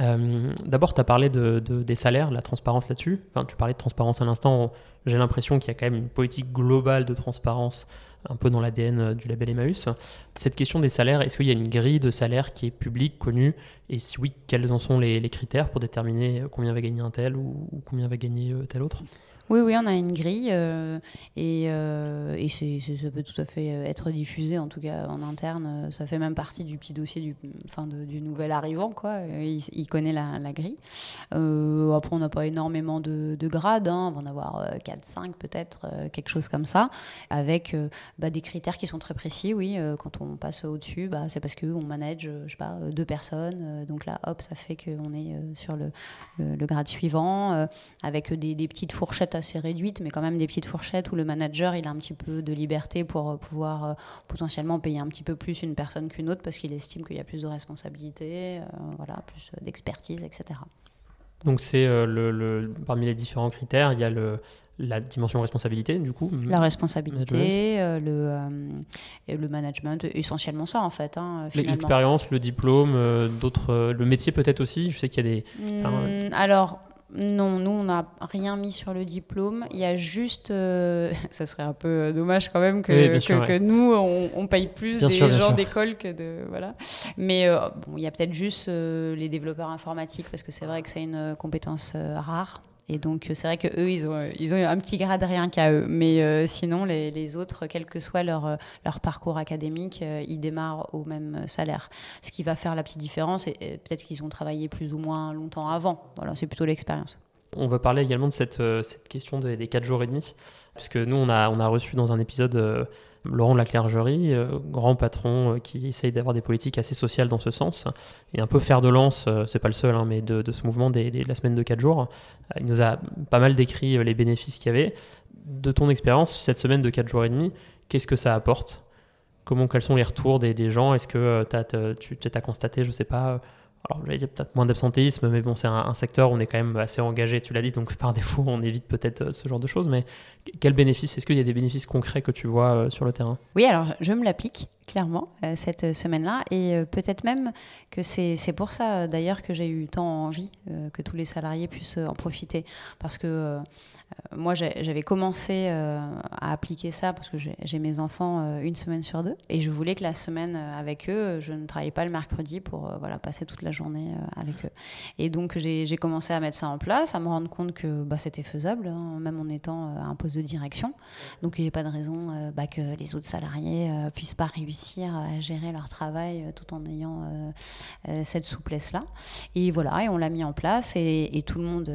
Euh, d'abord, tu as parlé de, des salaires, la transparence là-dessus. Enfin, tu parlais de transparence à l'instant. J'ai l'impression qu'il y a quand même une politique globale de transparence un peu dans l'ADN du label Emmaüs. Cette question des salaires, est-ce qu'il y a une grille de salaire qui est publique, connue? Et si oui, quels en sont les, critères pour déterminer combien va gagner un tel ou, combien va gagner euh, tel autre? Oui, oui, on a une grille euh, et, euh, ça peut tout à fait euh, être diffusé, en tout cas en interne. Ça fait même partie du petit dossier du, enfin du nouvel arrivant, quoi. Il, connaît la, grille. après, on n'a pas énormément de, grades, hein. on va en avoir 4-5 peut-être, quelque chose comme ça, avec bah, des critères qui sont très précis, oui. quand on passe au-dessus, bah, c'est parce qu'on manage, je sais pas, deux personnes. donc là, hop, ça fait qu'on est sur le, le, grade suivant, avec des, des petites fourchettes assez réduite, mais quand même des petites fourchettes où le manager il a un petit peu de liberté pour euh, pouvoir euh, potentiellement payer un petit peu plus une personne qu'une autre parce qu'il estime qu'il y a plus de responsabilité, euh, voilà, plus d'expertise, etc. Donc c'est le, parmi les différents critères, il y a le, la dimension responsabilité, du coup La responsabilité, le, le management, essentiellement ça en fait. Hein, L'expérience, le diplôme, d'autres, le métier peut-être aussi. Je sais qu'il y a des. Mmh, alors, non, nous, on n'a rien mis sur le diplôme. Il y a juste. Euh, <laughs> ça serait un peu euh, dommage quand même que, que, nous, on, paye plus des gens d'école que de. Voilà. Mais euh, bon, il y a peut-être juste les développeurs informatiques, parce que c'est vrai que c'est une compétence rare. Et donc, c'est vrai qu'eux, ils ont, ils ont un petit grade rien qu'à eux. Mais euh, sinon, les, autres, quel que soit leur, euh, leur parcours académique, euh, ils démarrent au même salaire. Ce qui va faire la petite différence, et, peut-être qu'ils ont travaillé plus ou moins longtemps avant. Voilà, c'est plutôt l'expérience. On va parler également de cette, cette question des, des 4 jours et demi, puisque nous, on a, on a reçu dans un épisode Laurent de la Clergerie, euh, grand patron euh, qui essaye d'avoir des politiques assez sociales dans ce sens, et un peu faire de lance, euh, c'est pas le seul, hein, mais de, ce mouvement des, de la semaine de 4 jours. il nous a pas mal décrit les bénéfices qu'il y avait. De ton expérience, cette semaine de 4 jours et demi, qu'est-ce que ça apporte? Comment, Quels sont les retours des, gens? Est-ce que tu as constaté, je sais pas, alors j'allais dire peut-être moins d'absentéisme, mais bon, c'est un, secteur où on est quand même assez engagé, tu l'as dit, donc par défaut, on évite peut-être ce genre de choses. Mais quel bénéfice Est-ce qu'il y a des bénéfices concrets que tu vois euh, sur le terrain? Oui, alors je me l'applique clairement, cette semaine-là. Et peut-être même que c'est pour ça, d'ailleurs, que j'ai eu tant envie que tous les salariés puissent en profiter. Parce que moi, j'avais commencé à appliquer ça parce que j'ai mes enfants une semaine sur deux. Et je voulais que la semaine avec eux, je ne travaillais pas le mercredi pour voilà, passer toute la journée avec eux. Et donc, j'ai commencé à mettre ça en place, à me rendre compte que bah, c'était faisable, hein, même en étant un poste de direction. Donc, il n'y avait pas de raison bah, que les autres salariés ne puissent pas réussir à gérer leur travail tout en ayant cette souplesse-là. Et voilà, et on l'a mis en place et, tout le monde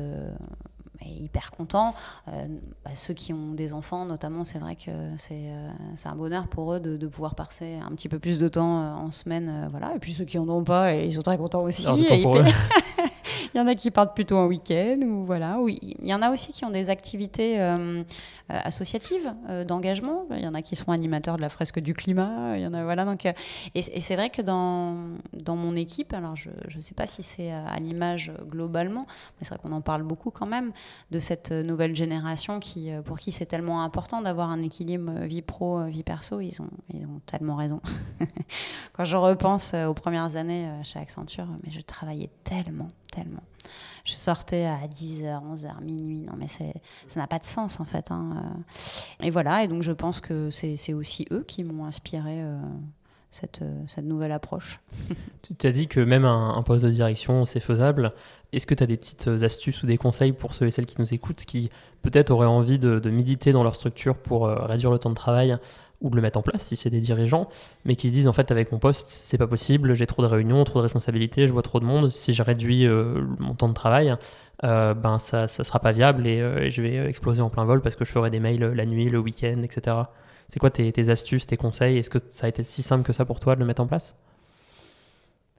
est hyper content. Bah, ceux qui ont des enfants, notamment, c'est vrai que c'est un bonheur pour eux de, pouvoir passer un petit peu plus de temps en semaine. voilà. Et puis ceux qui n'en ont pas, ils sont très contents aussi. <laughs> Il y en a qui partent plutôt en week-end ou voilà. Oui, il y en a aussi qui ont des activités euh, euh, associatives euh, d'engagement. Il y en a qui sont animateurs de la fresque du climat. Il y en a voilà donc et, c'est vrai que dans mon équipe, alors je ne sais pas si c'est à l'image globalement, mais c'est vrai qu'on en parle beaucoup quand même de cette nouvelle génération qui pour qui c'est tellement important d'avoir un équilibre vie pro vie perso. Ils ont ils ont tellement raison. <laughs> Quand je repense aux premières années chez Accenture, mais je travaillais tellement Je sortais à 10h, 11h, minuit. Non, mais ça n'a pas de sens, en fait. Hein. Et voilà, et donc je pense que c'est aussi eux qui m'ont inspiré euh, cette, euh, cette, nouvelle approche. <laughs> tu as dit que même un, poste de direction, c'est faisable. Est-ce que tu as des petites astuces ou des conseils pour ceux et celles qui nous écoutent, qui peut-être auraient envie de, militer dans leur structure pour euh, réduire le temps de travail ou de le mettre en place si c'est des dirigeants, mais qui se disent en fait avec mon poste c'est pas possible, j'ai trop de réunions, trop de responsabilités, je vois trop de monde, si je réduis euh, mon temps de travail, euh, ben ça, ça sera pas viable euh, et, je vais exploser en plein vol parce que je ferai des mails la nuit, le week-end, etc. C'est quoi tes, tes, astuces, tes conseils? Est-ce que ça a été si simple que ça pour toi de le mettre en place?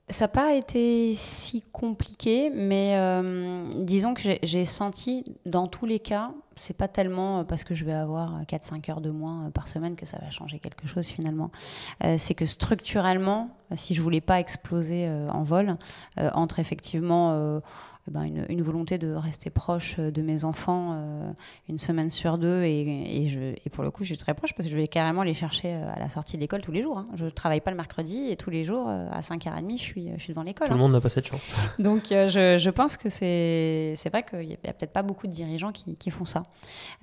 Ça n'a pas été si compliqué, mais euh, disons que j'ai senti dans tous les cas, c'est pas tellement parce que je vais avoir 4-5 heures de moins par semaine que ça va changer quelque chose finalement. Euh, c'est que structurellement, si je voulais pas exploser euh, en vol, entre effectivement ben, une, volonté de rester proche euh, de mes enfants euh, une semaine sur deux. Et, et, je, et, pour le coup, je suis très proche parce que je vais carrément les chercher euh, à la sortie de l'école tous les jours. Hein. Je ne travaille pas le mercredi et tous les jours, à 5h30, je suis, je suis devant l'école. Tout le hein. monde n'a pas cette chance. <laughs> Donc je, je, pense que c'est vrai qu'il n'y a, peut-être pas beaucoup de dirigeants qui, qui font ça.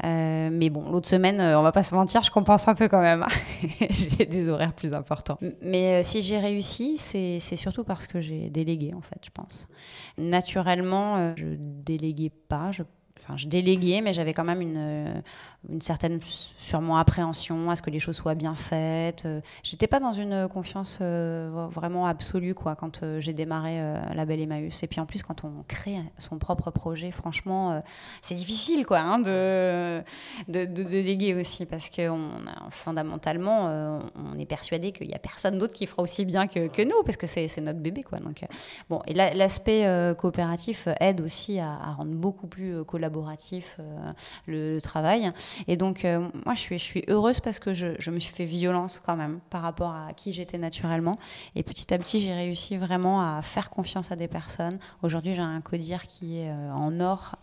mais bon, l'autre semaine, on va pas se mentir, je compense un peu quand même. Hein. <laughs> j'ai des horaires plus importants. Mais si j'ai réussi, c'est surtout parce que j'ai délégué, en fait, je pense. Naturellement, euh, je déléguais pas. Je enfin, je déléguais, mais j'avais quand même une, euh, une, certaine, sûrement, appréhension à ce que les choses soient bien faites. Euh, j'étais pas dans une confiance euh, vraiment absolue, quoi, quand j'ai démarré la Belle Emmaüs. Et puis en plus, quand on crée son propre projet, franchement, c'est difficile, quoi, hein, de, de, déléguer aussi, parce que on, fondamentalement, on est persuadé qu'il y a personne d'autre qui fera aussi bien que, que nous, parce que c'est notre bébé, quoi. Donc, bon, et l'aspect coopératif aide aussi à, à rendre beaucoup plus collaboratif collaboratif euh, le, travail. Et donc, euh, moi, je suis, je suis heureuse parce que je, je, me suis fait violence quand même par rapport à qui j'étais naturellement. Et petit à petit, j'ai réussi vraiment à faire confiance à des personnes. Aujourd'hui, j'ai un codir qui est euh, en or.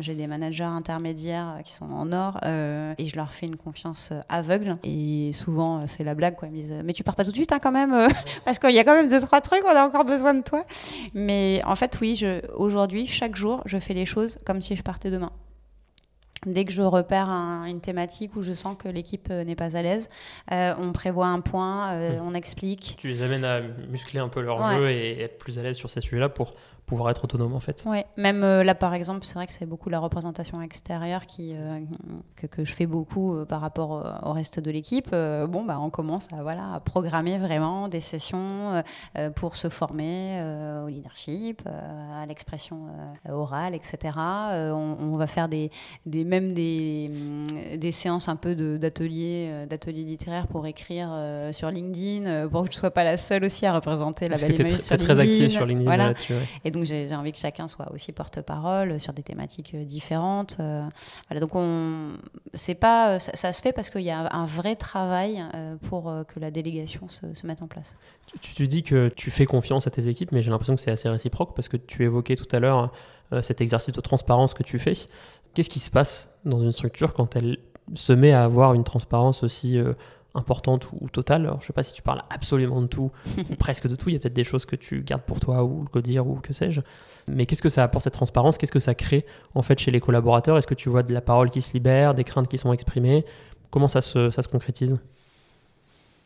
j'ai des managers intermédiaires qui sont en or. et je leur fais une confiance aveugle. Et souvent, c'est la blague, quoi. Ils me disent Mais tu pars pas tout de suite, hein, quand même <laughs> Parce qu'il y a quand même deux, trois trucs, on a encore besoin de toi. Mais en fait, oui, aujourd'hui, chaque jour, je fais les choses comme si je partais demain. Dès que je repère une thématique où je sens que l'équipe euh, n'est pas à l'aise, euh, on prévoit un point, euh, on explique. Tu les amènes à muscler un peu leur jeu et être plus à l'aise sur ces sujets-là pour pouvoir être autonome en fait. Oui, même euh, là par exemple, c'est vrai que c'est beaucoup la représentation extérieure qui, euh, que, que, je fais beaucoup euh, par rapport au, reste de l'équipe. bon, bah, on commence à, voilà, à programmer vraiment des sessions pour se former au leadership, à l'expression orale, etc. On, on, va faire des, des même des, mm, des séances un peu d'ateliers d'ateliers littéraires pour écrire sur LinkedIn, pour que je ne sois pas la seule aussi à représenter la belle image sur LinkedIn. très active sur LinkedIn voilà. là-dessus donc j'ai envie que chacun soit aussi porte-parole sur des thématiques euh, différentes. Euh, donc on, c'est pas, ça, se fait parce qu'il y a un vrai travail euh, pour que la délégation se, mette en place. Tu, dis que tu fais confiance à tes équipes, mais j'ai l'impression que c'est assez réciproque parce que tu évoquais tout à l'heure cet exercice de transparence que tu fais. Qu'est-ce qui se passe dans une structure quand elle se met à avoir une transparence aussi importante ou, totale. Alors, je sais pas si tu parles absolument de tout <laughs> ou presque de tout. Il y a peut-être des choses que tu gardes pour toi ou le dire ou que sais-je. Mais qu'est-ce que ça apporte cette transparence? Qu'est-ce que ça crée en fait chez les collaborateurs? Est-ce que tu vois de la parole qui se libère, des craintes qui sont exprimées? Comment ça se, ça se concrétise?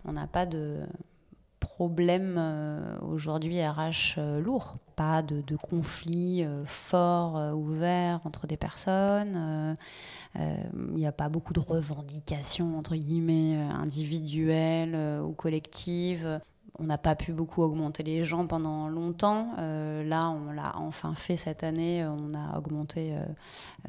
On n'a pas de problème euh, aujourd'hui RH euh, lourd. Pas de, de conflit euh, fort, ouvert entre des personnes. Il n'y a pas beaucoup de revendications, entre guillemets, individuelles ou collectives on n'a pas pu beaucoup augmenter les gens pendant longtemps. Euh, là, on l'a enfin fait cette année. On a augmenté euh,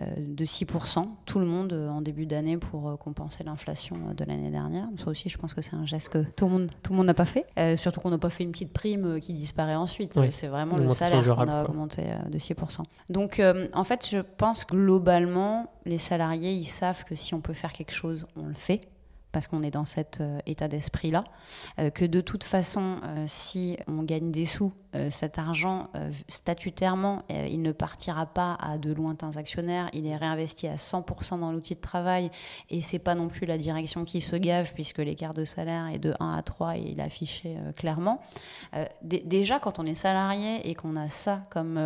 euh, de 6% tout le monde en début d'année pour compenser l'inflation de l'année dernière. Ça aussi, je pense que c'est un geste que tout le monde tout le monde n'a pas fait. surtout qu'on n'a pas fait une petite prime qui disparaît ensuite. C'est vraiment le salaire qu'on a augmenté de 6%. Donc, en fait, je pense globalement, les salariés, ils savent que si on peut faire quelque chose, on le fait parce qu'on est dans cet euh, état d'esprit-là, euh, que de toute façon, euh, si on gagne des sous, cet argent, statutairement, il ne partira pas à de lointains actionnaires, il est réinvesti à 100% dans l'outil de travail, et c'est pas non plus la direction qui se gave, puisque l'écart de salaire est de 1 à 3, et il est affiché clairement. déjà, quand on est salarié et qu'on a ça comme...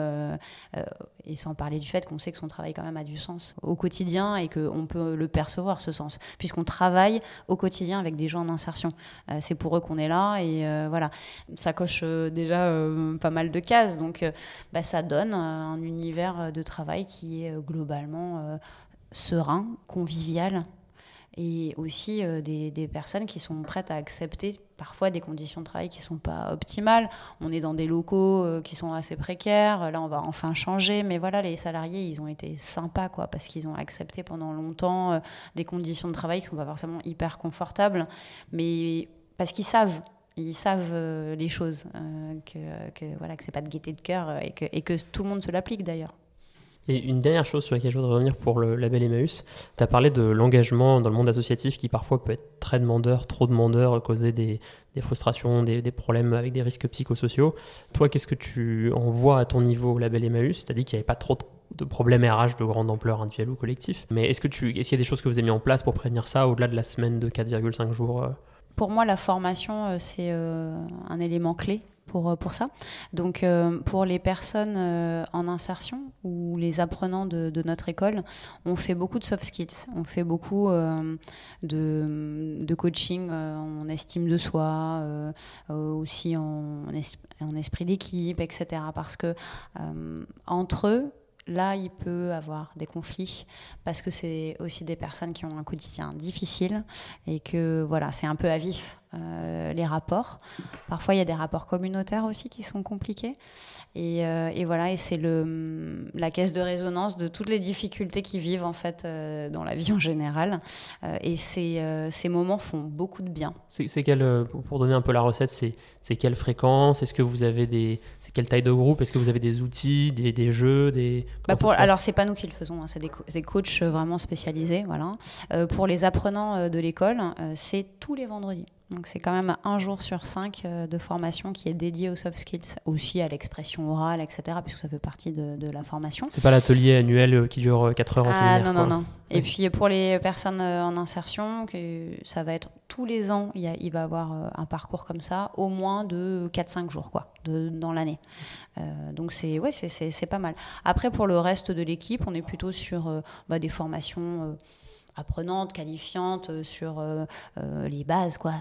et sans parler du fait qu'on sait que son travail quand même a du sens au quotidien et qu'on peut le percevoir, ce sens, puisqu'on travaille au quotidien avec des gens en insertion. Euh, c'est pour eux qu'on est là et euh, voilà, ça coche euh, déjà pas mal de cases. Donc bah, ça donne un univers de travail qui est globalement serein, convivial et aussi euh, des, personnes qui sont prêtes à accepter parfois des conditions de travail qui ne sont pas optimales. On est dans des locaux euh, qui sont assez précaires, là on va enfin changer, mais voilà, les salariés, ils ont été sympas, quoi, parce qu'ils ont accepté pendant longtemps euh, des conditions de travail qui ne sont pas forcément hyper confortables, mais parce qu'ils savent ils savent les choses, que, que, voilà, que c'est pas de gaieté de cœur et que tout le monde se l'applique d'ailleurs. Et une dernière chose sur laquelle je voudrais revenir pour le label Emmaüs, tu as parlé de l'engagement dans le monde associatif qui parfois peut être très demandeur, trop demandeur, causer des, frustrations, des, problèmes avec des risques psychosociaux. Toi, qu'est-ce que tu en vois à ton niveau au label Emmaüs? Tu as dit qu'il n'y avait pas trop de problèmes RH de grande ampleur individuelle ou collectif. Mais est-ce que est-ce qu'il y a des choses que vous avez mis en place pour prévenir ça au-delà de la semaine de 4,5 jours euh? Pour moi, la formation, euh, c'est euh, un élément clé pour, euh, pour ça. Donc, euh, pour les personnes euh, en insertion ou les apprenants de, notre école, on fait beaucoup de soft skills, on fait beaucoup de, coaching en estime de soi, aussi en, en esprit d'équipe, etc. Parce que entre eux, là, il peut avoir des conflits parce que c'est aussi des personnes qui ont un quotidien difficile et que voilà, c'est un peu à vif euh, les rapports. Parfois, il y a des rapports communautaires aussi qui sont compliqués. Et, euh, et voilà, et c'est le, la caisse de résonance de toutes les difficultés qu'ils vivent en fait euh, dans la vie en général. et ces, ces moments font beaucoup de bien. C'est quelle, pour donner un peu la recette, c'est quelle fréquence? Est-ce que vous avez des, c'est quelle taille de groupe? Est-ce que vous avez des outils, des, des jeux, des bah pour, Alors c'est pas nous qui le faisons, hein, c'est des, des, coachs vraiment spécialisés, voilà. pour les apprenants de l'école, c'est tous les vendredis. Donc c'est quand même un jour sur cinq euh, de formation qui est dédié aux soft skills, aussi à l'expression orale, etc., puisque ça fait partie de, de la formation. C'est pas l'atelier annuel euh, qui dure 4 euh, heures en ah, Non, non, non. Et puis pour les personnes en insertion, que ça va être tous les ans, il, y a, il va avoir un parcours comme ça, au moins de 4-5 jours quoi, de, dans l'année. donc c'est ouais, c'est pas mal. Après pour le reste de l'équipe, on est plutôt sur bah, des formations apprenante, qualifiante euh, sur euh, euh, les bases. Quoi,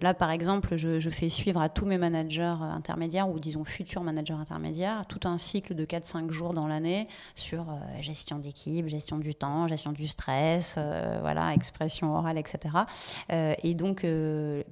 Là, par exemple, je, fais suivre à tous mes managers intermédiaires, ou disons futurs managers intermédiaires, tout un cycle de 4-5 jours dans l'année sur gestion d'équipe, gestion du temps, gestion du stress, voilà, expression orale, etc. et donc,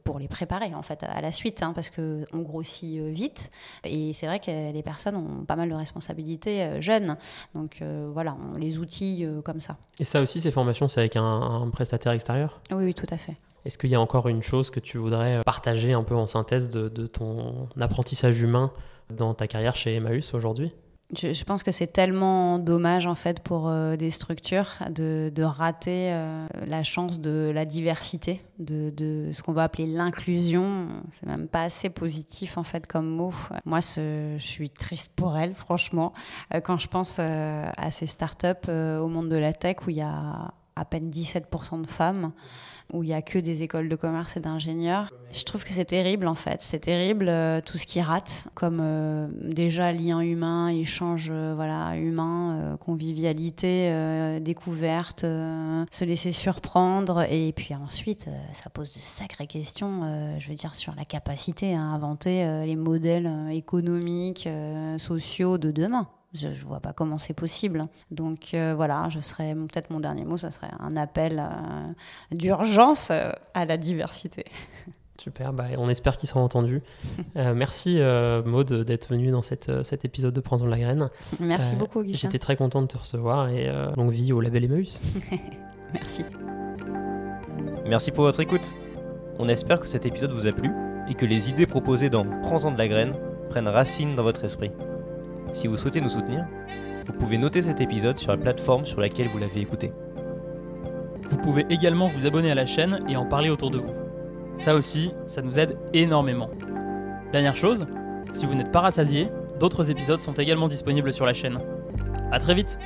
pour les préparer en fait à la suite, hein, parce qu'on grossit vite, et c'est vrai que les personnes ont pas mal de responsabilités jeunes. Donc voilà, on les outils comme ça. Et ça aussi, ces formations c'est avec un, prestataire extérieur oui, oui, tout à fait. Est-ce qu'il y a encore une chose que tu voudrais partager un peu en synthèse de, ton apprentissage humain dans ta carrière chez Emmaüs aujourd'hui? Je, pense que c'est tellement dommage en fait pour euh, des structures de, rater euh, la chance de la diversité, de, de ce qu'on va appeler l'inclusion. C'est même pas assez positif en fait comme mot. Moi, je suis triste pour elle, franchement, euh, quand je pense à ces startups au monde de la tech où il y a à peine 17% de femmes où il n'y a que des écoles de commerce et d'ingénieurs. Je trouve que c'est terrible en fait. C'est terrible euh, tout ce qui rate, comme euh, déjà lien humain, échange euh, voilà, humain, convivialité, découverte, se laisser surprendre. Et puis ensuite, ça pose de sacrées questions, je veux dire, sur la capacité à inventer les modèles économiques, sociaux de demain. Je ne vois pas comment c'est possible. Donc euh, voilà, je serais peut-être mon dernier mot, ça serait un appel euh, d'urgence euh, à la diversité. <laughs> Super, bah, on espère qu'ils seront entendus. <laughs> merci Maude d'être venue dans cette, cet épisode de Prends de la graine. Merci beaucoup Guy. J'étais très content de te recevoir et longue vie au label Emmaüs. <laughs> merci. Merci pour votre écoute. On espère que cet épisode vous a plu et que les idées proposées dans Prends-en de la graine prennent racine dans votre esprit. Si vous souhaitez nous soutenir, vous pouvez noter cet épisode sur la plateforme sur laquelle vous l'avez écouté. Vous pouvez également vous abonner à la chaîne et en parler autour de vous. Ça aussi, ça nous aide énormément. Dernière chose, si vous n'êtes pas rassasié, d'autres épisodes sont également disponibles sur la chaîne. A très vite